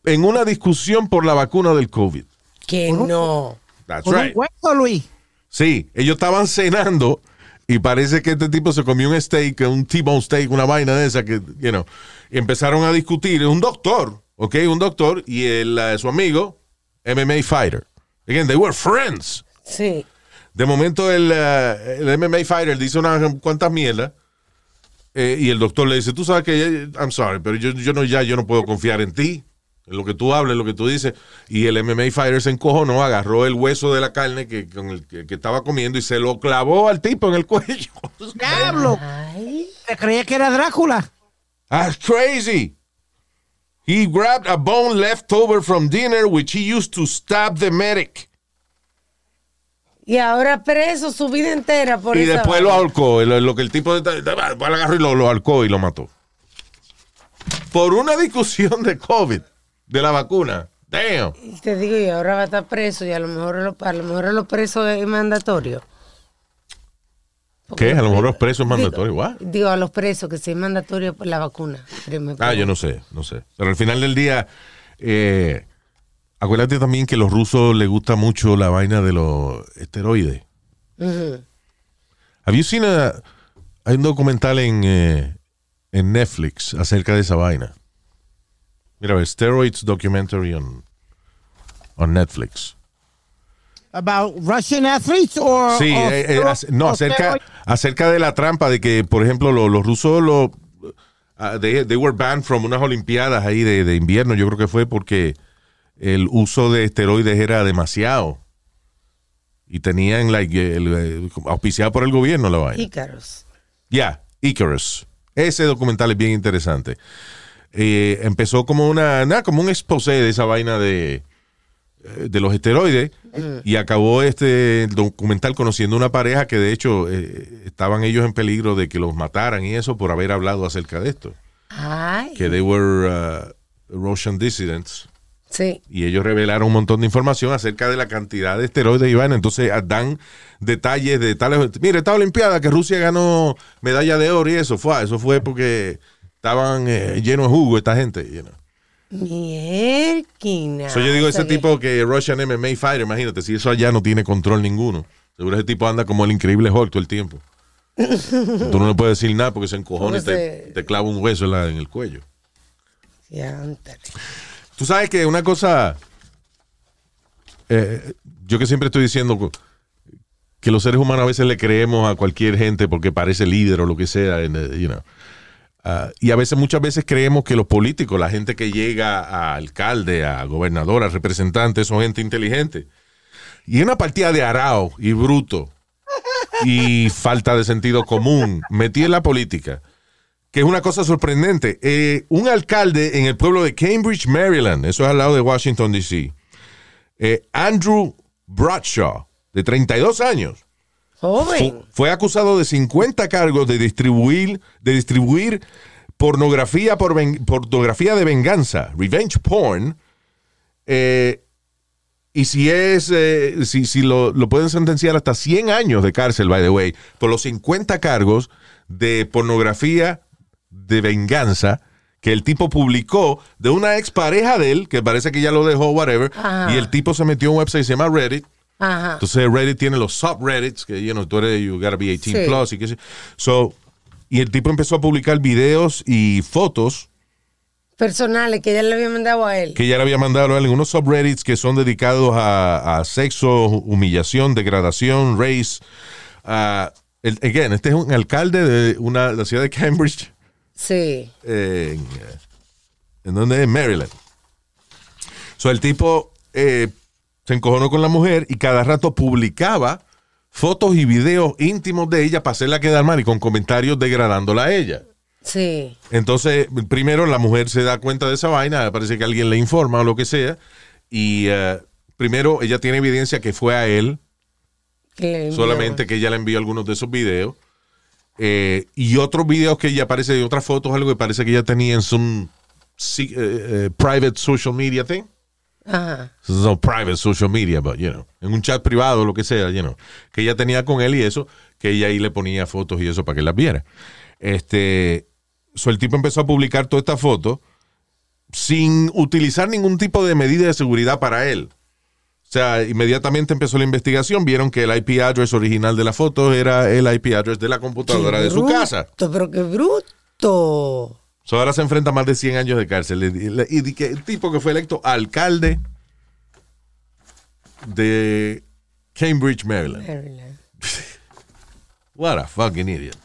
[SPEAKER 1] en una discusión por la vacuna del COVID.
[SPEAKER 2] Que no.
[SPEAKER 1] That's
[SPEAKER 3] Con un
[SPEAKER 1] right.
[SPEAKER 3] hueso, Luis.
[SPEAKER 1] Sí, ellos estaban cenando y parece que este tipo se comió un steak, un T-bone steak, una vaina de esa que, you know, y empezaron a discutir. Un doctor, ¿ok? Un doctor y el, eh, su amigo, MMA fighter. Again, they were friends.
[SPEAKER 2] Sí.
[SPEAKER 1] De momento el, eh, el MMA fighter dice unas cuantas mierdas eh, y el doctor le dice, tú sabes que, I'm sorry, pero yo, yo no, ya yo no puedo confiar en ti, en lo que tú hablas, en lo que tú dices. Y el MMA fighter se encojonó, agarró el hueso de la carne que, con el que, que estaba comiendo y se lo clavó al tipo en el cuello.
[SPEAKER 3] Diablo. Te creía que era Drácula.
[SPEAKER 1] That's crazy. He grabbed a bone left over from dinner which he used to stab the medic.
[SPEAKER 2] Y ahora preso su vida entera por
[SPEAKER 1] y
[SPEAKER 2] esa
[SPEAKER 1] después lo ahorcó. Lo, lo que el tipo de, agarró y lo, lo ahorcó y lo mató. Por una discusión de COVID, de la vacuna. Damn.
[SPEAKER 2] Y te digo, y ahora va a estar preso y a lo mejor lo, a lo mejor lo preso es mandatorio.
[SPEAKER 1] ¿Qué? A lo mejor los presos es mandatorio.
[SPEAKER 2] Digo, digo, a los presos que sí es mandatorio por la vacuna.
[SPEAKER 1] Ah, yo no sé, no sé. Pero al final del día, eh, acuérdate también que a los rusos les gusta mucho la vaina de los esteroides. Have you seen a- hay un documental en, eh, en Netflix acerca de esa vaina. Mira, Steroids Documentary on, on Netflix.
[SPEAKER 3] About Russian athletes or
[SPEAKER 1] Sí,
[SPEAKER 3] or-
[SPEAKER 1] eh, eh, no, acerca, acerca de la trampa de que, por ejemplo, lo- los rusos, lo, ah, they, they were banned from unas olimpiadas ahí de, de invierno, yo creo que fue porque el uso de esteroides era demasiado. Y tenían, like, el, auspiciado por el gobierno la vaina.
[SPEAKER 2] Ícaros.
[SPEAKER 1] Ya, Icarus. Ese documental es bien interesante. Eh, empezó como una, nada, como un exposé de esa vaina de, eh, de los esteroides y acabó este documental conociendo una pareja que de hecho eh, estaban ellos en peligro de que los mataran y eso por haber hablado acerca de esto.
[SPEAKER 2] Ay.
[SPEAKER 1] Que they were uh, Russian dissidents
[SPEAKER 2] Sí.
[SPEAKER 1] y ellos revelaron un montón de información acerca de la cantidad de esteroides y vaina. Entonces ah, dan detalles de tales. Mire, esta Olimpiada que Rusia ganó medalla de oro y eso fue, eso fue porque estaban eh, llenos de jugo esta gente. you know.
[SPEAKER 2] Mierquina.
[SPEAKER 1] So, yo digo, ese tipo que Russian MMA Fighter, imagínate, si eso allá no tiene control ninguno. Seguro ese tipo anda como el increíble Hulk todo el tiempo. Tú no le puedes decir nada porque se encojona y te, clava un hueso en, la- en el cuello.
[SPEAKER 2] Ya.
[SPEAKER 1] Tú sabes que una cosa, eh, yo que siempre estoy diciendo que los seres humanos a veces le creemos a cualquier gente porque parece líder o lo que sea, know. Ah, y a veces, muchas veces creemos que los políticos, la gente que llega a alcalde, a gobernador, a representante, son gente inteligente. Y una partida de arao y bruto y falta de sentido común metí en la política que es una cosa sorprendente. Eh, un alcalde en el pueblo de Cambridge, Maryland, eso es al lado de Washington, D.C., eh, Andrew Bradshaw, de 32 años,
[SPEAKER 2] Joven.
[SPEAKER 1] Fu- fue acusado de 50 cargos de distribuir, de distribuir pornografía, por ven- pornografía de venganza, revenge porn. eh, y si es, si, si lo, lo pueden sentenciar hasta 100 años de cárcel, by the way, por los 50 cargos de pornografía de venganza que el tipo publicó de una expareja de él, que parece que ya lo dejó, whatever,
[SPEAKER 2] Ajá.
[SPEAKER 1] y el tipo se metió a un website que se llama Reddit,
[SPEAKER 2] Ajá.
[SPEAKER 1] entonces Reddit tiene los subreddits, que you know, tú eres, you gotta be 18
[SPEAKER 2] Sí.
[SPEAKER 1] plus y que sé- So, y el tipo empezó a publicar videos y fotos
[SPEAKER 2] Personales que ya le había mandado a él.
[SPEAKER 1] que ya le había mandado a él en unos subreddits que son dedicados a, a sexo, humillación, degradación, race. el- again, este es un alcalde de una, la ciudad de Cambridge,
[SPEAKER 2] Sí.
[SPEAKER 1] en, eh, en donde es Maryland. So, el tipo eh, se encojonó con la mujer y cada rato publicaba fotos y videos íntimos de ella para hacerla quedar mal y con comentarios degradándola a ella.
[SPEAKER 2] Sí.
[SPEAKER 1] Entonces, primero la mujer se da cuenta de esa vaina, parece que alguien le informa o lo que sea, y eh, primero ella tiene evidencia que fue a él, solamente que ella le envió algunos de esos videos, eh, y otros videos que ella aparece de otras fotos, algo que parece que ella tenía en su sí, eh, eh, private social media thing.
[SPEAKER 2] Ajá.
[SPEAKER 1] No private social media, but you know, en un chat privado, lo que sea, you know, que ella tenía con él y eso, que ella ahí le ponía fotos y eso para que las viera. Este, so el tipo empezó a publicar toda esta foto sin utilizar ningún tipo de medida de seguridad para él. O sea, inmediatamente empezó la investigación, vieron que el IP address original de la foto era el IP address de la computadora
[SPEAKER 2] Qué
[SPEAKER 1] de su
[SPEAKER 2] bruto,
[SPEAKER 1] casa.
[SPEAKER 2] Pero qué bruto.
[SPEAKER 1] So ahora se enfrenta a más de 100 años de cárcel. Y, y- y di que el tipo que fue electo alcalde de Cambridge, Maryland.
[SPEAKER 2] Maryland.
[SPEAKER 1] What a fucking idiot.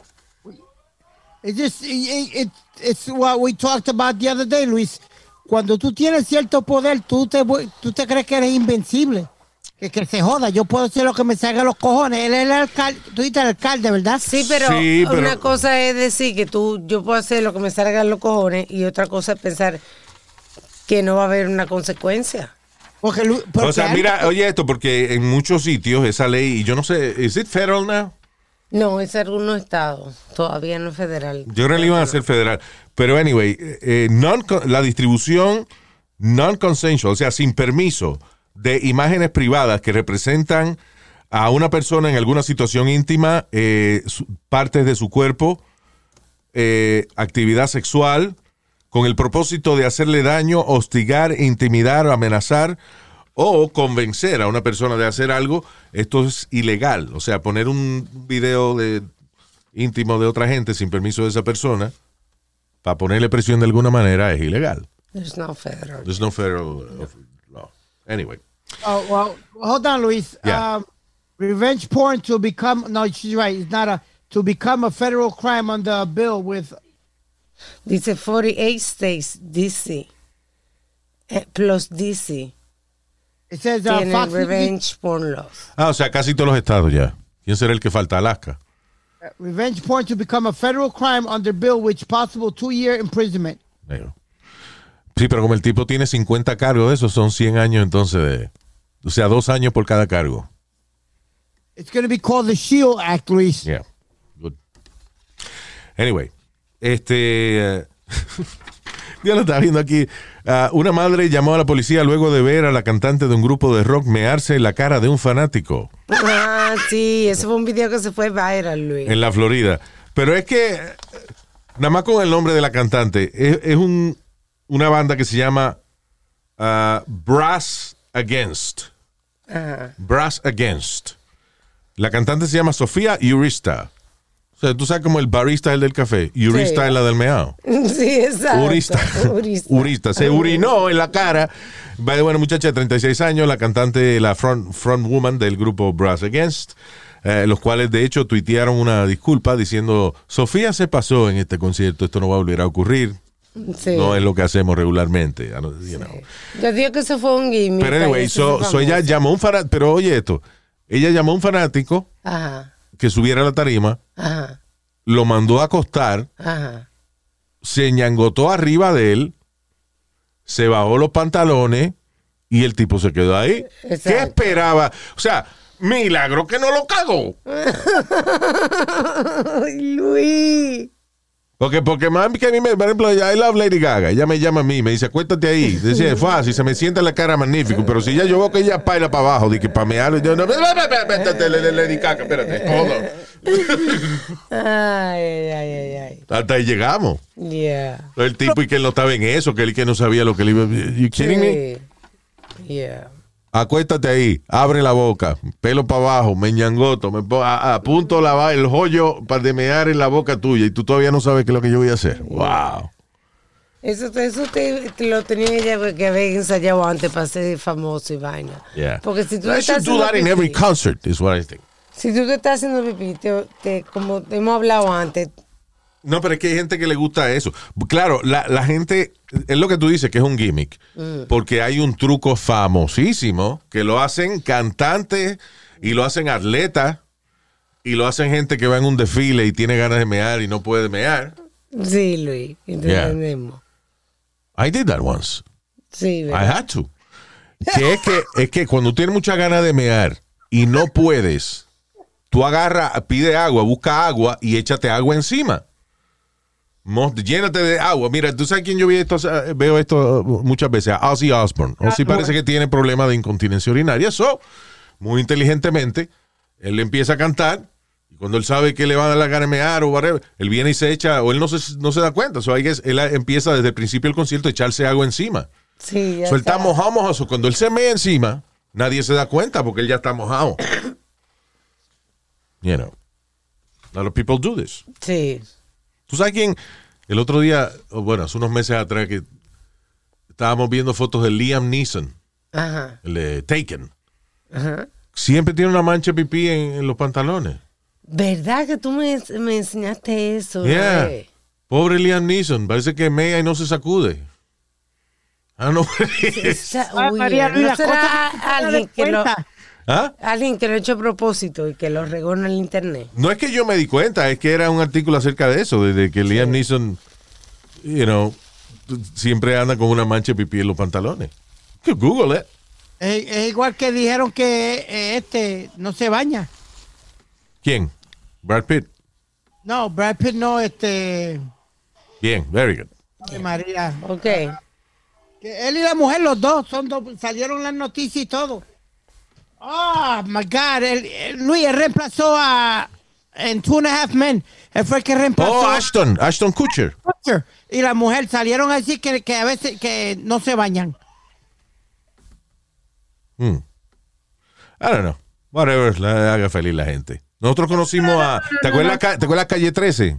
[SPEAKER 3] It's just, it, it- it's what we talked about the other day, Luis. Cuando tú tienes cierto poder, tú te, tú te crees que eres invencible. Que, que se joda, yo puedo hacer lo que me salga a los cojones. Él es el alcalde, tú dices el alcalde, ¿verdad?
[SPEAKER 2] Sí, pero,
[SPEAKER 1] Sí, pero-
[SPEAKER 2] una cosa es decir que tú, yo puedo hacer lo que me salgan los cojones y otra cosa es pensar que no va a haber una consecuencia.
[SPEAKER 3] Porque, porque
[SPEAKER 1] O sea, mira, oye esto, porque en muchos sitios esa ley, y yo no sé, ¿is it federal now?
[SPEAKER 2] No, es algunos estados, todavía no es federal.
[SPEAKER 1] Yo creo que iban a hacer federal. Pero anyway, eh, eh, non- la distribución non-consensual, o sea, sin permiso, de imágenes privadas que representan a una persona en alguna situación íntima, eh, partes de su cuerpo, eh, actividad sexual, con el propósito de hacerle daño, hostigar, intimidar, amenazar o convencer a una persona de hacer algo, esto es ilegal. O sea, poner un video de íntimo de otra gente sin permiso de esa persona para ponerle presión de alguna manera es ilegal.
[SPEAKER 2] There's no federal.
[SPEAKER 1] There's no federal uh, law. Anyway.
[SPEAKER 3] Oh, well, hold on, Luis.
[SPEAKER 1] Yeah.
[SPEAKER 3] Um, revenge porn to become, no, she's right. It's not a, to become a federal crime under a bill with,
[SPEAKER 2] Dice 48 states, DC, eh, plus DC,
[SPEAKER 3] it says uh,
[SPEAKER 2] tienen
[SPEAKER 3] Fox
[SPEAKER 2] revenge porn laws.
[SPEAKER 1] Ah, o sea, casi todos los estados ya. ¿Quién será el que falta? Alaska.
[SPEAKER 3] revenge porn to become a federal crime under bill which possible two-year imprisonment.
[SPEAKER 1] Digo. Sí, pero como el tipo tiene 50 cargos de esos, son 100 años entonces de... O sea, dos años por cada cargo.
[SPEAKER 3] It's going to be called the Shield Act, Luis.
[SPEAKER 1] Yeah. Good. Anyway, este. eh, Yo lo estaba viendo aquí. Ah, una madre llamó a la policía luego de ver a la cantante de un grupo de rock mearse la cara de un fanático
[SPEAKER 2] Ah, sí, ese fue un video que se fue viral, Luis.
[SPEAKER 1] en la Florida. Pero es que, nada más con el nombre de la cantante, es, es un, una banda que se llama ah, Brass Against.
[SPEAKER 2] Ajá.
[SPEAKER 1] Brass Against. La cantante se llama Sofía Urista. O sea, tú sabes como el barista es el del café. Urista
[SPEAKER 2] Sí.
[SPEAKER 1] es la del meao.
[SPEAKER 2] Sí, exacto.
[SPEAKER 1] Urista.
[SPEAKER 2] Urista.
[SPEAKER 1] Urista. Se urinó en la cara. Bueno, muchacha de 36 años, la cantante, la front, front woman del grupo Brass Against, eh, los cuales de hecho tuitearon una disculpa diciendo, Sofía se pasó en este concierto, esto no va a volver a ocurrir,
[SPEAKER 2] Sí.
[SPEAKER 1] no es lo que hacemos regularmente. You know.
[SPEAKER 2] Yo digo que eso fue un gimmick.
[SPEAKER 1] Pero anyway, so, so ella llamó un fanático, pero oye esto, ella llamó a un fanático
[SPEAKER 2] Ajá,
[SPEAKER 1] que subiera a la tarima,
[SPEAKER 2] ajá,
[SPEAKER 1] lo mandó a acostar,
[SPEAKER 2] ajá.
[SPEAKER 1] se ñangotó arriba de él, se bajó los pantalones y el tipo se quedó ahí. ¿Qué esperaba? O sea, Milagro que no lo cagó.
[SPEAKER 2] Luis.
[SPEAKER 1] Porque, porque mami que a mí me, por ejemplo, I love Lady Gaga, ella me llama a mí, me dice, acuéstate ahí. Decía, es fácil, se me sienta en la cara magnífico, pero si ya yo veo que ella paila para abajo, de que para mear, yo no, espérate, Lady Gaga, espérate, on.
[SPEAKER 2] Ay, ay, ay, ay.
[SPEAKER 1] Hasta ahí llegamos.
[SPEAKER 2] Yeah.
[SPEAKER 1] El tipo y que él no estaba en eso, que él que no sabía lo que le iba You kidding me?
[SPEAKER 2] Sí. Yeah.
[SPEAKER 1] Acuéstate ahí, abre la boca, pelo para abajo, meñangoto, me a, a punto lavar el joyo para de mear en la boca tuya y tú todavía no sabes qué es lo que yo voy a hacer. Wow.
[SPEAKER 2] Eso, eso te, te lo tenía ella que haber ensayado antes para ser famoso y vaina.
[SPEAKER 1] Yeah.
[SPEAKER 2] Porque si tú
[SPEAKER 1] I
[SPEAKER 2] estás
[SPEAKER 1] do that in
[SPEAKER 2] haciendo
[SPEAKER 1] every concert, is what I think.
[SPEAKER 2] Si tú te estás haciendo pipí, te, te- como hemos hablado antes,
[SPEAKER 1] No, pero es que hay gente que le gusta eso. Claro, la, la gente, es lo que tú dices, que es un gimmick. Porque hay un truco famosísimo que lo hacen cantantes y lo hacen atletas y lo hacen gente que va en un desfile y tiene ganas de mear y no puede mear.
[SPEAKER 2] sí, Luis,
[SPEAKER 1] Yeah.
[SPEAKER 2] entendemos.
[SPEAKER 1] I did that once.
[SPEAKER 2] Sí,
[SPEAKER 1] I
[SPEAKER 2] ¿verdad?
[SPEAKER 1] had to. Que es que, es que cuando tienes mucha ganas de mear y no puedes, tú agarra, pide agua, busca agua y échate agua encima. Llénate de agua. Mira, tú sabes quién yo vi esto, veo esto uh, muchas veces, a Ozzy Osbourne. Ozzy parece que tiene problemas de incontinencia urinaria. So, muy inteligentemente, él empieza a cantar. Y cuando él sabe que le va a dar la gana de mear o whatever, él viene y se echa, o él no se, no se da cuenta. So, guess él empieza desde el principio del concierto a echarse agua encima.
[SPEAKER 2] Sí,
[SPEAKER 1] So, él está
[SPEAKER 2] está.
[SPEAKER 1] mojado, mojoso. Cuando él se mea encima, nadie se da cuenta porque él ya está mojado. You know. A lot of people do this.
[SPEAKER 2] Sí.
[SPEAKER 1] ¿Tú sabes quién? El otro día, o bueno, hace unos meses atrás, que estábamos viendo fotos de Liam Neeson,
[SPEAKER 2] Ajá.
[SPEAKER 1] el de Taken.
[SPEAKER 2] Ajá.
[SPEAKER 1] Siempre tiene una mancha de pipí en, en los pantalones.
[SPEAKER 2] ¿Verdad que tú me, me enseñaste eso?
[SPEAKER 1] Yeah.
[SPEAKER 2] eh?
[SPEAKER 1] Pobre Liam Neeson, parece que mea y no se sacude. Ah, no.
[SPEAKER 2] Esa-
[SPEAKER 3] Ah,
[SPEAKER 2] uy, ¿no será alguien que lo.
[SPEAKER 1] ¿Ah?
[SPEAKER 2] alguien que lo ha hecho a propósito y que lo regó en el internet?
[SPEAKER 1] No es que yo me di cuenta, es que era un artículo acerca de eso, de que Liam Neeson, you know, siempre anda con una mancha de pipí en los pantalones. Que Google it.
[SPEAKER 3] Es, es igual que dijeron que eh, este no se baña.
[SPEAKER 1] ¿Quién? Brad Pitt.
[SPEAKER 3] No, Brad Pitt no, este.
[SPEAKER 1] Bien, very good.
[SPEAKER 3] Ay, María.
[SPEAKER 2] Ok.
[SPEAKER 3] Que él y la mujer, los dos, son dos, salieron las noticias y todo. Oh, my God. él- él- Luis, reemplazó a. En Two and a Half Men. Él fue el que reemplazó
[SPEAKER 1] Oh, Ashton, Ashton Kutcher.
[SPEAKER 3] Kutcher. Y la mujer salieron a decir que, que a veces que no se bañan.
[SPEAKER 1] Hmm. I don't know. Whatever, la haga feliz la gente. Nosotros conocimos a. ¿Te acuerdas, ¿te acuerdas Calle 13?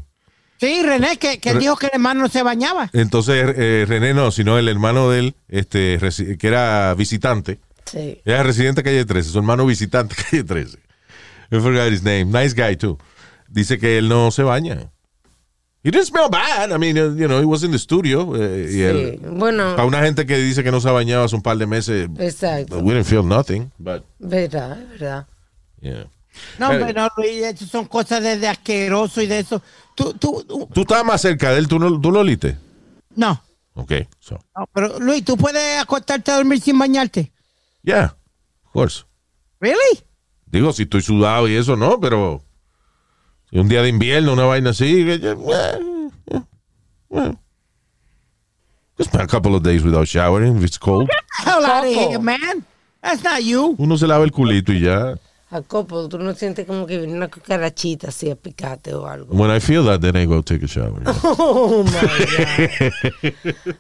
[SPEAKER 3] Sí, René, que, que
[SPEAKER 1] Re-
[SPEAKER 3] dijo que el hermano no se bañaba.
[SPEAKER 1] Entonces, eh, René no, sino el hermano de él, este, que era visitante.
[SPEAKER 2] Sí.
[SPEAKER 1] Era residente de Calle 13, su hermano visitante Calle 13. I forgot his name. Nice guy, too. Dice que él no se baña. He didn't smell bad. I mean, you know, he was in the studio. eh, y
[SPEAKER 2] Sí.
[SPEAKER 1] él-
[SPEAKER 2] Bueno,
[SPEAKER 1] para una gente que dice que no se ha bañado hace un par de meses,
[SPEAKER 2] exacto.
[SPEAKER 1] we didn't feel nothing. But,
[SPEAKER 2] Verdad, verdad.
[SPEAKER 1] yeah.
[SPEAKER 3] No, hombre, no, Luis, eso son cosas de, de asqueroso y de eso. Tú, tú, tú-
[SPEAKER 1] Tú estabas más cerca de él, tú, no, tú lo oliste.
[SPEAKER 3] no,
[SPEAKER 1] Ok, so.
[SPEAKER 3] no, pero Luis, tú puedes acostarte a dormir sin bañarte.
[SPEAKER 1] Yeah, of course.
[SPEAKER 3] ¿Really?
[SPEAKER 1] Digo, si estoy sudado y eso no, pero si un día de invierno, una vaina así, eh, eh. Just spend a couple of days without showering if it's cold.
[SPEAKER 3] Hell out of here, man. That's not you.
[SPEAKER 1] Uno se lava el culito y ya.
[SPEAKER 2] Jacopo, tú no sientes como que viene una cucarachita así a picarte o algo.
[SPEAKER 1] When I feel that, then I go take a shower.
[SPEAKER 2] Oh my God.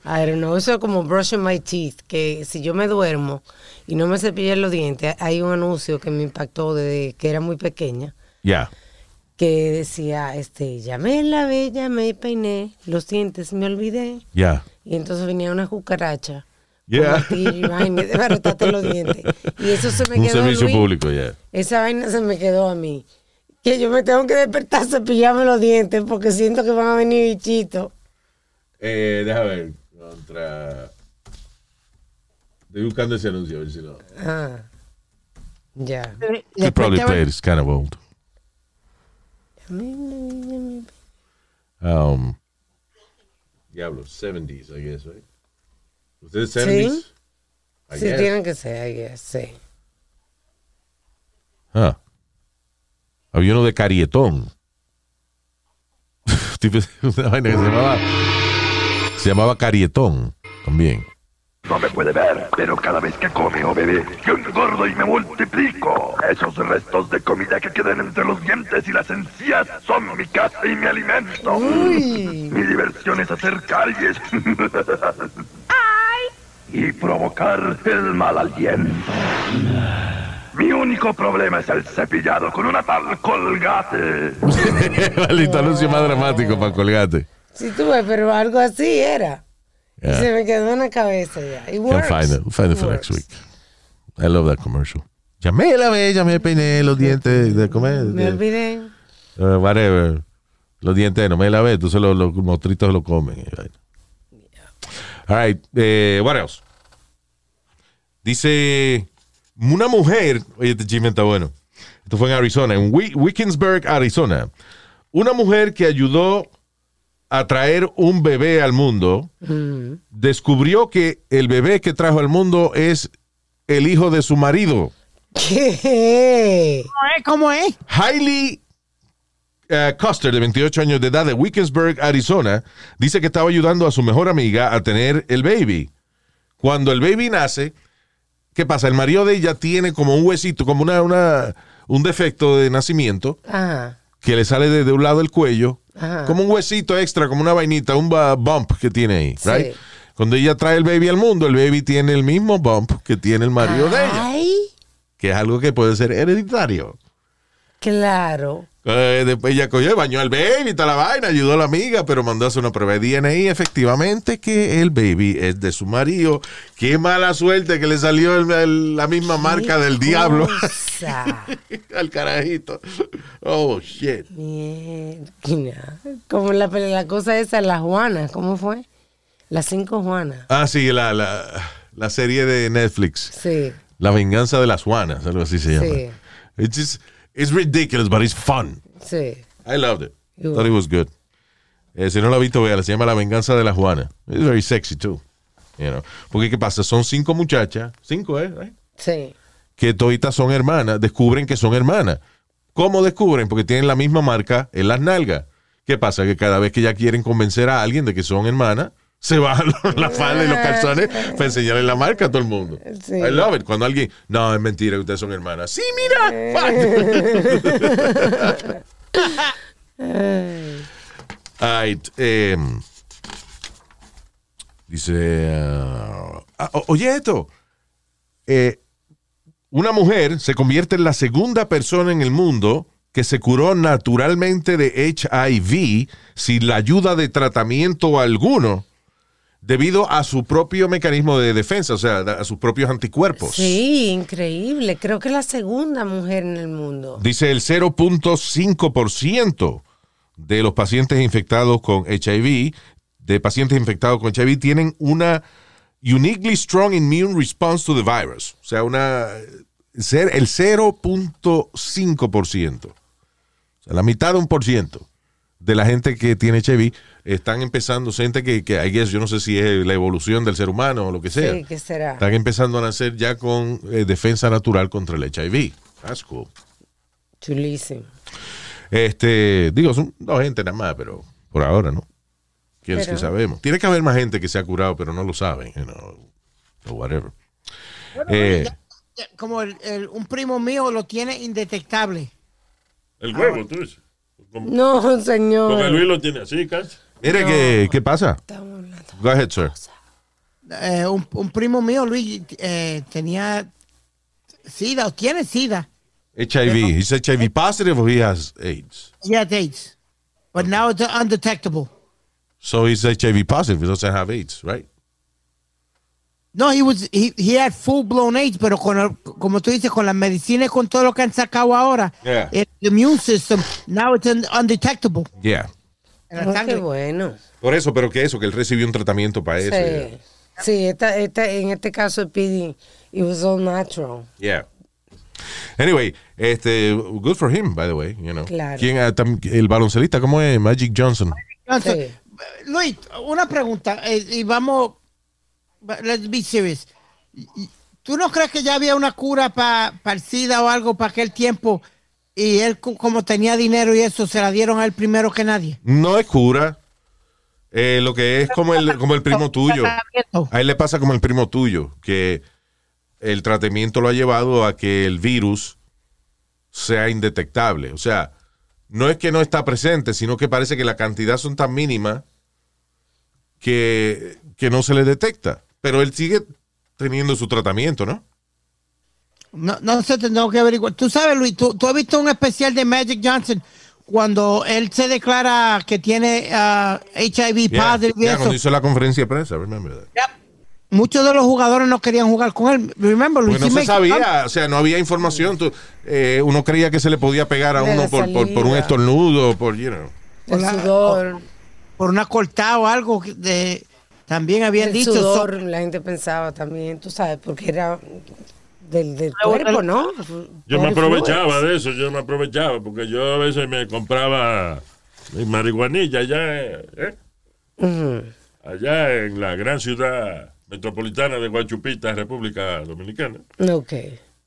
[SPEAKER 2] I don't know. Eso es como brushing my teeth. Que si yo me duermo y no me cepillé los dientes, hay un anuncio que me impactó desde que era muy pequeña.
[SPEAKER 1] Yeah.
[SPEAKER 2] Que decía, este, ya me lavé, ya me peiné, los dientes me olvidé.
[SPEAKER 1] Yeah.
[SPEAKER 2] Y entonces venía una cucaracha.
[SPEAKER 1] Yeah.
[SPEAKER 2] Martillo los dientes. Y eso se me
[SPEAKER 1] Un
[SPEAKER 2] quedó.
[SPEAKER 1] servicio
[SPEAKER 2] Luis.
[SPEAKER 1] público, yeah.
[SPEAKER 2] Esa vaina se me quedó a mí. Que yo me tengo que despertar, cepillarme los dientes porque siento que van a venir bichitos.
[SPEAKER 1] Eh, déjame ver. Contra. Estoy buscando ese anuncio, a ver si lo.
[SPEAKER 2] Ah, ya.
[SPEAKER 1] You probably played. It's kind of old. Um, Diablo, 70s, I guess, right? ¿Ustedes 70s? I
[SPEAKER 2] Sí,
[SPEAKER 1] guess.
[SPEAKER 2] tienen que ser, I guess, sí.
[SPEAKER 1] Ah. Había uno de Carietón. Una vaina que se llamaba, se llamaba Carietón también.
[SPEAKER 6] No me puede ver, pero cada vez que come o bebe, yo engordo y me multiplico. Esos restos de comida que quedan entre los dientes y las encías son mi casa y mi alimento. Mi diversión es hacer caries. y provocar el mal aliento. Mi único problema es el cepillado con una tal colgate.
[SPEAKER 1] Maldito anuncio más dramático para colgate.
[SPEAKER 2] Si tú ves, pero algo así era. Y
[SPEAKER 1] Yeah.
[SPEAKER 2] Se me quedó en la cabeza ya. It
[SPEAKER 1] Can
[SPEAKER 2] works.
[SPEAKER 1] find it. We'll find it for
[SPEAKER 2] It
[SPEAKER 1] next week.
[SPEAKER 2] works.
[SPEAKER 1] I love that commercial. Me lavé, ya me peiné los dientes de comer.
[SPEAKER 2] Me olvidé.
[SPEAKER 1] Uh, whatever. Los dientes no me lavé, entonces los, los motritos lo comen. All right. eh, what else? Dice una mujer, oye, este chisme está bueno. Esto fue en Arizona, en Wi- Wickensburg, Arizona. Una mujer que ayudó a traer un bebé al mundo descubrió que el bebé que trajo al mundo es el hijo de su marido.
[SPEAKER 2] ¿Qué?
[SPEAKER 3] ¿Cómo es?
[SPEAKER 1] Hailey eh, Custer, de 28 años de edad, de Wickensburg, Arizona, dice que estaba ayudando a su mejor amiga a tener el baby. Cuando el baby nace, ¿qué pasa? El marido de ella tiene como un huesito, como una, una- un defecto de nacimiento
[SPEAKER 2] Ajá.
[SPEAKER 1] que le sale de, de un lado del cuello,
[SPEAKER 2] Ajá.
[SPEAKER 1] como un huesito extra, como una vainita, un bump que tiene ahí.
[SPEAKER 2] Sí.
[SPEAKER 1] right? Cuando ella trae el baby al mundo, el baby tiene el mismo bump que tiene el marido de ella, que es algo que puede ser hereditario.
[SPEAKER 2] claro.
[SPEAKER 1] Eh, después ella cogió, y bañó al baby, toda la vaina, ayudó a la amiga, pero mandó a hacer una prueba de DNA y efectivamente que el baby es de su marido. Qué mala suerte que le salió el- el- la misma marca del diablo al carajito. Oh, shit.
[SPEAKER 2] Mierda. Como la, la cosa esa, la Juana, ¿cómo fue? Las cinco Juanas.
[SPEAKER 1] Ah, sí, la, la, la serie de Netflix.
[SPEAKER 2] Sí,
[SPEAKER 1] La venganza de las Juanas, algo así se llama.
[SPEAKER 2] Sí.
[SPEAKER 1] It's, just- it's ridiculous, but it's fun.
[SPEAKER 2] sí.
[SPEAKER 1] I loved it.
[SPEAKER 2] You-
[SPEAKER 1] Thought it was good. Eh, si no lo ha visto, véala. Se llama La Venganza de la Juana. It's very sexy, too. You know. Porque, ¿qué pasa? Son cinco muchachas. Cinco, ¿eh? Right?
[SPEAKER 2] Sí.
[SPEAKER 1] Que toditas son hermanas. Descubren que son hermanas. ¿Cómo descubren? Porque tienen la misma marca en las nalgas. ¿Qué pasa? Que cada vez que ya quieren convencer a alguien de que son hermanas, se bajan la falda y los calzones para enseñarle la marca a todo el mundo.
[SPEAKER 2] Sí.
[SPEAKER 1] I love it. Cuando alguien, no, es mentira ustedes son hermanas. Sí, mira. Alright, em, dice, ah, ah, oye esto, Eh, una mujer se convierte en la segunda persona en el mundo que se curó naturalmente de HIV sin la ayuda de tratamiento alguno debido a su propio mecanismo de defensa, o sea, a sus propios anticuerpos.
[SPEAKER 2] Sí, increíble. Creo que es la segunda mujer en el mundo.
[SPEAKER 1] Dice el 0.5% de los pacientes infectados con HIV, de pacientes infectados con HIV, tienen una uniquely strong immune response to the virus. O sea, una ser el 0.5%. O sea, la mitad de un por ciento de la gente que tiene HIV están empezando, gente que, que I guess, yo no sé si es la evolución del ser humano o lo que sea.
[SPEAKER 2] Sí, ¿qué será?
[SPEAKER 1] Están empezando a nacer ya con eh, defensa natural contra el HIV. That's cool.
[SPEAKER 2] Chulísimo.
[SPEAKER 1] Este, digo, son dos gente nada más, pero por ahora, ¿no? ¿Quiénes
[SPEAKER 2] Pero-
[SPEAKER 1] que sabemos? Tiene que haber más gente que se ha curado, pero no lo saben, you know, o whatever. Eh,
[SPEAKER 3] Como el- el- un primo mío lo tiene indetectable.
[SPEAKER 4] El huevo, tú dices. Como,
[SPEAKER 2] No, señor.
[SPEAKER 4] Luis lo tiene así, casi.
[SPEAKER 1] mire, ¿qué, ¿qué pasa?
[SPEAKER 2] Estamos hablando.
[SPEAKER 1] Go ahead, sir.
[SPEAKER 3] Eh, un, un primo mío, Luis, eh, tenía SIDA o tiene SIDA.
[SPEAKER 1] HIV. He's HIV positive or he has AIDS?
[SPEAKER 3] He had AIDS. But now it's undetectable.
[SPEAKER 1] So he's HIV positive. He doesn't have AIDS, right?
[SPEAKER 3] No, he was he, he had full blown AIDS, pero con el- como tú dices, con la medicina y con todo lo que han sacado ahora,
[SPEAKER 1] Yeah.
[SPEAKER 3] el immune system, now it's un- undetectable.
[SPEAKER 1] Yeah.
[SPEAKER 2] Oh, qué bueno.
[SPEAKER 1] Por eso, pero que eso, que él recibió un tratamiento para eso.
[SPEAKER 2] Sí, sí esta, esta, en este caso, el PD, it was all natural.
[SPEAKER 1] Yeah. Anyway, este, good for him, by the way, you know.
[SPEAKER 2] Claro.
[SPEAKER 1] ¿Quién, ah, el baloncelista, ¿cómo es? Magic Johnson.
[SPEAKER 3] Entonces,
[SPEAKER 2] Sí.
[SPEAKER 3] Luis, una pregunta, eh, y vamos, let's be serious. ¿Tú no crees que ya había una cura para el SIDA o algo para aquel tiempo? Y él, co- como tenía dinero y eso, se la dieron a él primero que nadie.
[SPEAKER 1] No es cura. Eh, lo que es como el, como el primo tuyo. A él le pasa como el primo tuyo, que el tratamiento lo ha llevado a que el virus sea indetectable. O sea, no es que no está presente, sino que parece que la cantidad son tan mínimas que, que no se le detecta. Pero él sigue teniendo su tratamiento, ¿no?
[SPEAKER 3] No, no sé, tengo que averiguar. Tú sabes, Luis, tú, tú has visto un especial de Magic Johnson cuando él se declara que tiene ah, HIV
[SPEAKER 1] Yeah,
[SPEAKER 3] positive y
[SPEAKER 1] yeah, cuando hizo la conferencia de prensa, remember that.
[SPEAKER 3] Yep. Muchos de los jugadores no querían jugar con él. Remember, Luis,
[SPEAKER 1] Porque no se sabía, o sea, no había información. Tú- eh, uno creía que se le podía pegar a uno
[SPEAKER 2] la
[SPEAKER 1] por, por, por un estornudo, por, you know.
[SPEAKER 2] El
[SPEAKER 3] Hola.
[SPEAKER 2] sudor.
[SPEAKER 3] por una cortada o algo que de también habían
[SPEAKER 2] El
[SPEAKER 3] dicho so-
[SPEAKER 2] sudor, la gente pensaba también, tú sabes, porque era del, del cuerpo, ¿no?
[SPEAKER 4] Yo me aprovechaba de eso, yo me aprovechaba, porque yo a veces me compraba mi marihuanilla allá, eh, allá en la gran ciudad metropolitana de Guachupita, República Dominicana.
[SPEAKER 2] Ok.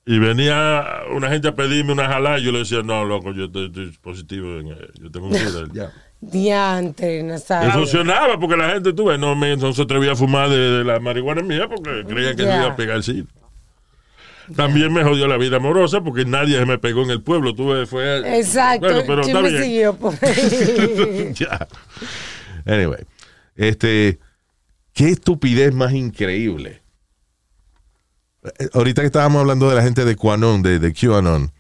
[SPEAKER 4] Y venía una gente a pedirme una jalá y yo le decía, no, loco, yo estoy, estoy positivo, en, eh, yo tengo un SIDA".
[SPEAKER 2] Diante,
[SPEAKER 4] Y
[SPEAKER 2] Nazario.
[SPEAKER 4] funcionaba porque la gente, tú ves, no, me, no se atrevía a fumar de, de la marihuana mía porque creían que se iba a pegar el SIDA. También me jodió la vida amorosa porque nadie se me pegó en el pueblo. Tú ves, fue.
[SPEAKER 2] Exacto.
[SPEAKER 4] Bueno, pero
[SPEAKER 2] ¿Quién
[SPEAKER 4] está
[SPEAKER 2] me
[SPEAKER 4] bien.
[SPEAKER 2] siguió por ahí?
[SPEAKER 1] Ya. Anyway, este, qué estupidez más increíble. Eh, Ahorita que estábamos hablando de la gente de QAnon, de, de QAnon,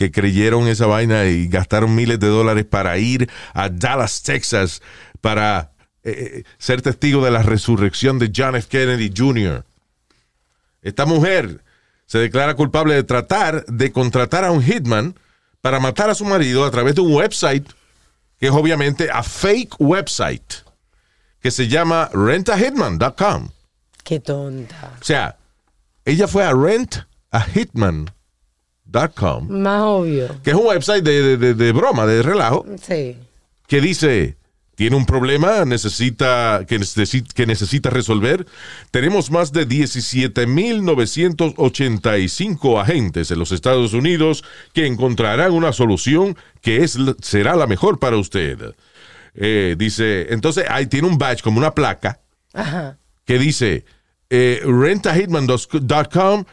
[SPEAKER 1] que creyeron esa vaina y gastaron miles de dólares para ir a Dallas, Texas, para eh, eh, ser testigo de la resurrección de John F. Kennedy Jr. Esta mujer se declara culpable de tratar de contratar a un hitman para matar a su marido a través de un website que es obviamente a fake website que se llama rentahitman.com.
[SPEAKER 2] Qué tonta.
[SPEAKER 1] O sea, ella fue a
[SPEAKER 2] Más obvio.
[SPEAKER 1] que es un website de, de- de- de broma, de relajo,
[SPEAKER 2] Sí.
[SPEAKER 1] que dice, tiene un problema, necesita que, necesi- que necesita resolver. Tenemos más de 17.985 agentes en los Estados Unidos que encontrarán una solución que es, será la mejor para usted. Eh, dice, entonces ahí tiene un badge como una placa
[SPEAKER 2] Ajá.
[SPEAKER 1] que dice eh, rentahitman.com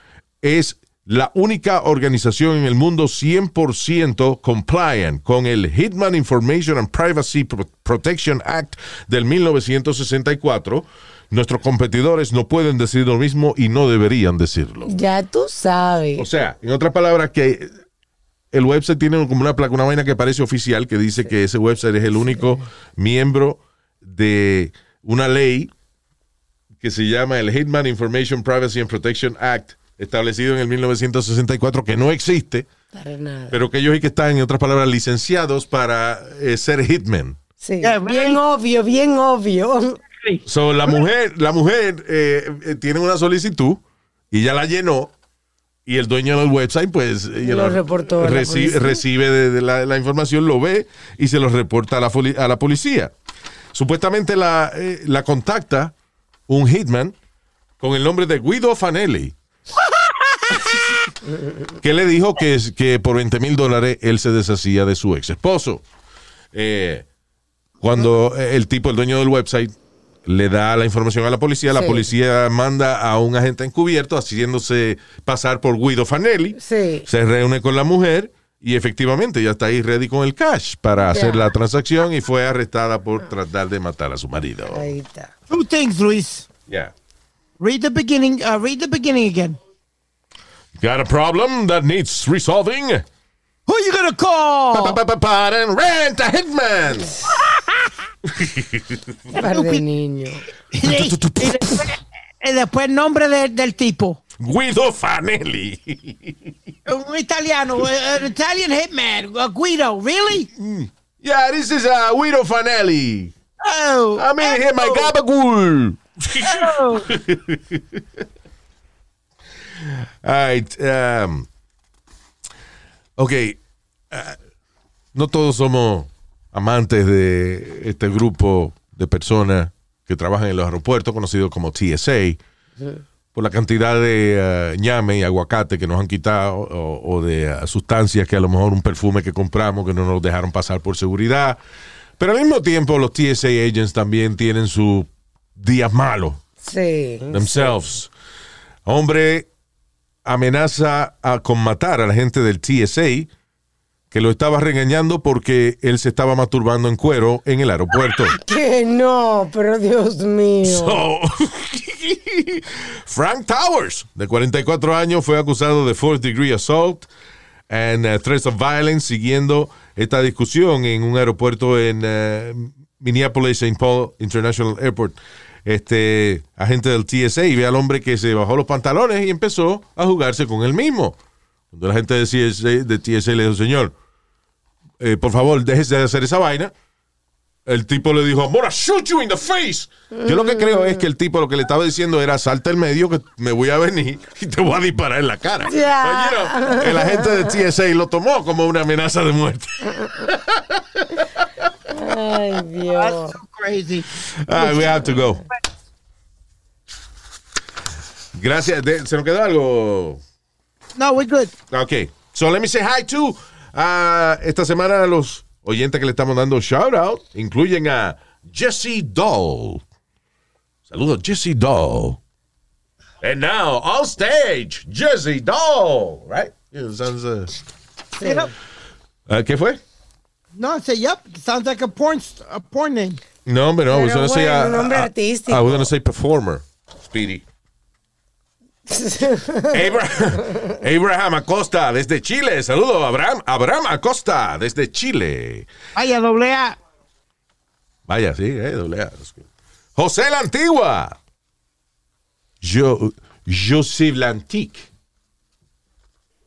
[SPEAKER 1] es la única organización en el mundo 100% compliant con el Hitman Information and Privacy Pro- Protection Act del 1964. Nuestros competidores no pueden decir lo mismo y no deberían decirlo.
[SPEAKER 2] Ya tú sabes.
[SPEAKER 1] O sea, en otras palabras, que el website tiene como una placa, una vaina que parece oficial que dice que ese website es el único miembro de una ley que se llama el Hitman Information Privacy and Protection Act, establecido en el 1964, que no existe,
[SPEAKER 2] Para nada.
[SPEAKER 1] pero que ellos sí que están, en otras palabras, licenciados para eh, ser.
[SPEAKER 2] Sí.
[SPEAKER 3] Yeah,
[SPEAKER 2] Bien obvio, bien obvio.
[SPEAKER 1] So, la mujer, la mujer eh, eh, tiene una solicitud y ya la llenó. Y el dueño del website, pues, you know,
[SPEAKER 2] reportó
[SPEAKER 1] reci- recibe de, de la, la información, lo ve y se lo reporta a la, a la policía. Supuestamente la, eh, la contacta un hitman con el nombre de Guido Fanelli. que le dijo que, que por 20 mil dólares él se deshacía de su ex esposo. Eh, cuando el tipo, el dueño del website, le da la información a la policía, la
[SPEAKER 2] Sí.
[SPEAKER 1] policía manda a un agente encubierto haciéndose pasar por Guido Fanelli,
[SPEAKER 2] Sí.
[SPEAKER 1] se reúne con la mujer y efectivamente ya está ahí ready con el cash para hacer la transacción y fue arrestada por tratar de matar a su marido.
[SPEAKER 2] Ahí está.
[SPEAKER 3] Two things, Luis.
[SPEAKER 1] Yeah.
[SPEAKER 3] Read the beginning. Uh, read the beginning again.
[SPEAKER 1] Got a problem that needs resolving?
[SPEAKER 3] Who are you gonna call?
[SPEAKER 1] Pa-pa-pa-pa-pa-and Rent a hitman.
[SPEAKER 2] Par niño.
[SPEAKER 3] y, después, el nombre de- del tipo.
[SPEAKER 1] Guido Fanelli.
[SPEAKER 3] Un italiano, an Italian hitman, uh, Guido. Really?
[SPEAKER 1] yeah, this is uh, Guido Fanelli.
[SPEAKER 3] Oh,
[SPEAKER 1] I'm in here, my
[SPEAKER 3] oh,
[SPEAKER 1] gabagool.
[SPEAKER 3] oh.
[SPEAKER 1] All right. um, ok. uh, no todos somos amantes de este grupo de personas que trabajan en los aeropuertos, conocidos como TSA, por la cantidad de eh, ñame y aguacate que nos han quitado o, o de eh, sustancias que a lo mejor un perfume que compramos que no nos dejaron pasar por seguridad. Pero al mismo tiempo los TSA agents también tienen sus días malos
[SPEAKER 2] Sí.
[SPEAKER 1] themselves. Hombre amenaza a, con matar a la gente del TSA que lo estaba regañando porque él se estaba masturbando en cuero en el aeropuerto.
[SPEAKER 2] Que no, pero Dios mío.
[SPEAKER 1] So, Frank Towers, de 44 años, fue acusado de fourth degree assault and uh, threats of violence siguiendo esta discusión en un aeropuerto en uh, Minneapolis St. Paul International Airport. Este agente del TSA y ve al hombre que se bajó los pantalones y empezó a jugarse con él mismo. Cuando la gente de TSA, de TSA le dijo, señor, eh, por favor, déjese de hacer esa vaina. El tipo le dijo, I'm gonna shoot you in the face. Yo lo que creo es que el tipo lo que le estaba diciendo era, salta el medio que me voy a venir y te voy a disparar en la cara. But, you know, el agente de TSA lo tomó como una amenaza de muerte.
[SPEAKER 2] Ay, Dios.
[SPEAKER 3] Crazy.
[SPEAKER 1] Ah, we have to go. Gracias. De- ¿Se nos quedó algo?
[SPEAKER 3] No, we're good.
[SPEAKER 1] Ok. So let me say hi to uh, esta semana a los oyentes que le estamos dando shout out. Incluyen a Jesse Doll. Saludos, Jesse Doll. And now, on stage, Jesse Doll. Right? Yeah, sounds, uh, uh, ¿Qué fue?
[SPEAKER 3] No, I say, yep. Sounds like a porn, a porn name.
[SPEAKER 1] No, hombre, no. I was
[SPEAKER 2] Pero
[SPEAKER 1] gonna say,
[SPEAKER 2] bueno,
[SPEAKER 1] uh,
[SPEAKER 2] un nombre
[SPEAKER 1] uh,
[SPEAKER 2] artístico.
[SPEAKER 1] I was gonna say performer. Speedy. Abraham, Abraham Acosta desde Chile. Saludos, Abraham. Abraham Acosta desde Chile.
[SPEAKER 3] Vaya, doble A.
[SPEAKER 1] Vaya, sí, eh, doble A. José la Antigua. Yo, José Lantique.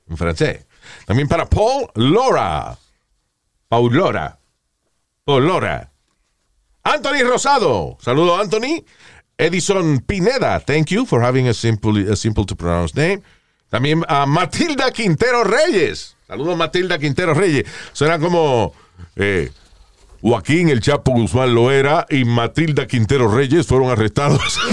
[SPEAKER 1] En francés. También para Paul Lora. Paul Lora. Paul Lora. Anthony Rosado. Saludo, Anthony. Edison Pineda. Thank you for having a simple, a simple to pronounce name. También a Matilda Quintero Reyes. Saludos, Matilda Quintero Reyes. Suena como eh, Joaquín El Chapo Guzmán lo era y Matilda Quintero Reyes fueron arrestados.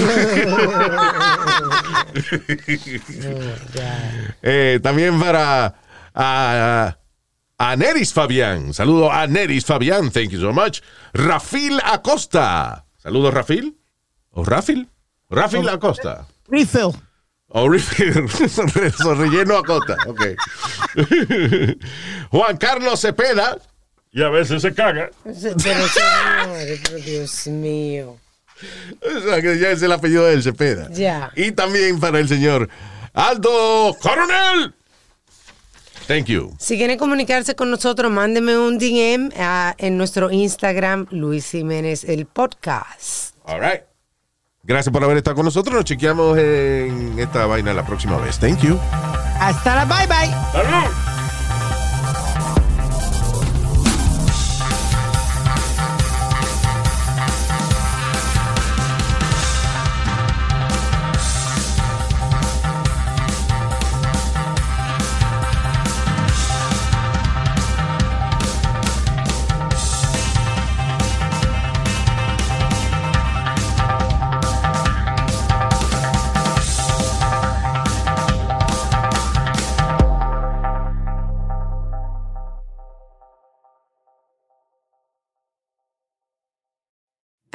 [SPEAKER 1] Eh, también para a, a Neris Fabián. Saludo a Neris Fabián. Thank you so much. Rafil Acosta. Saludos, Rafil. ¿O Rafil? Rafil Acosta.
[SPEAKER 3] Refill.
[SPEAKER 1] O Rafil. Son relleno Acosta. Ok. Juan Carlos Cepeda.
[SPEAKER 4] Y a veces se caga.
[SPEAKER 2] Pero Dios mío.
[SPEAKER 1] O sea, que ya es el apellido del Cepeda.
[SPEAKER 2] Ya.
[SPEAKER 1] Y también para el señor Aldo Coronel. Thank you.
[SPEAKER 2] Si quieren comunicarse con nosotros, mándeme un DM en nuestro Instagram, Luis Jiménez, el podcast.
[SPEAKER 1] All right. Gracias por haber estado con nosotros. Nos chequeamos en esta vaina la próxima vez. Thank you.
[SPEAKER 3] Hasta la bye bye.
[SPEAKER 4] ¡Salud!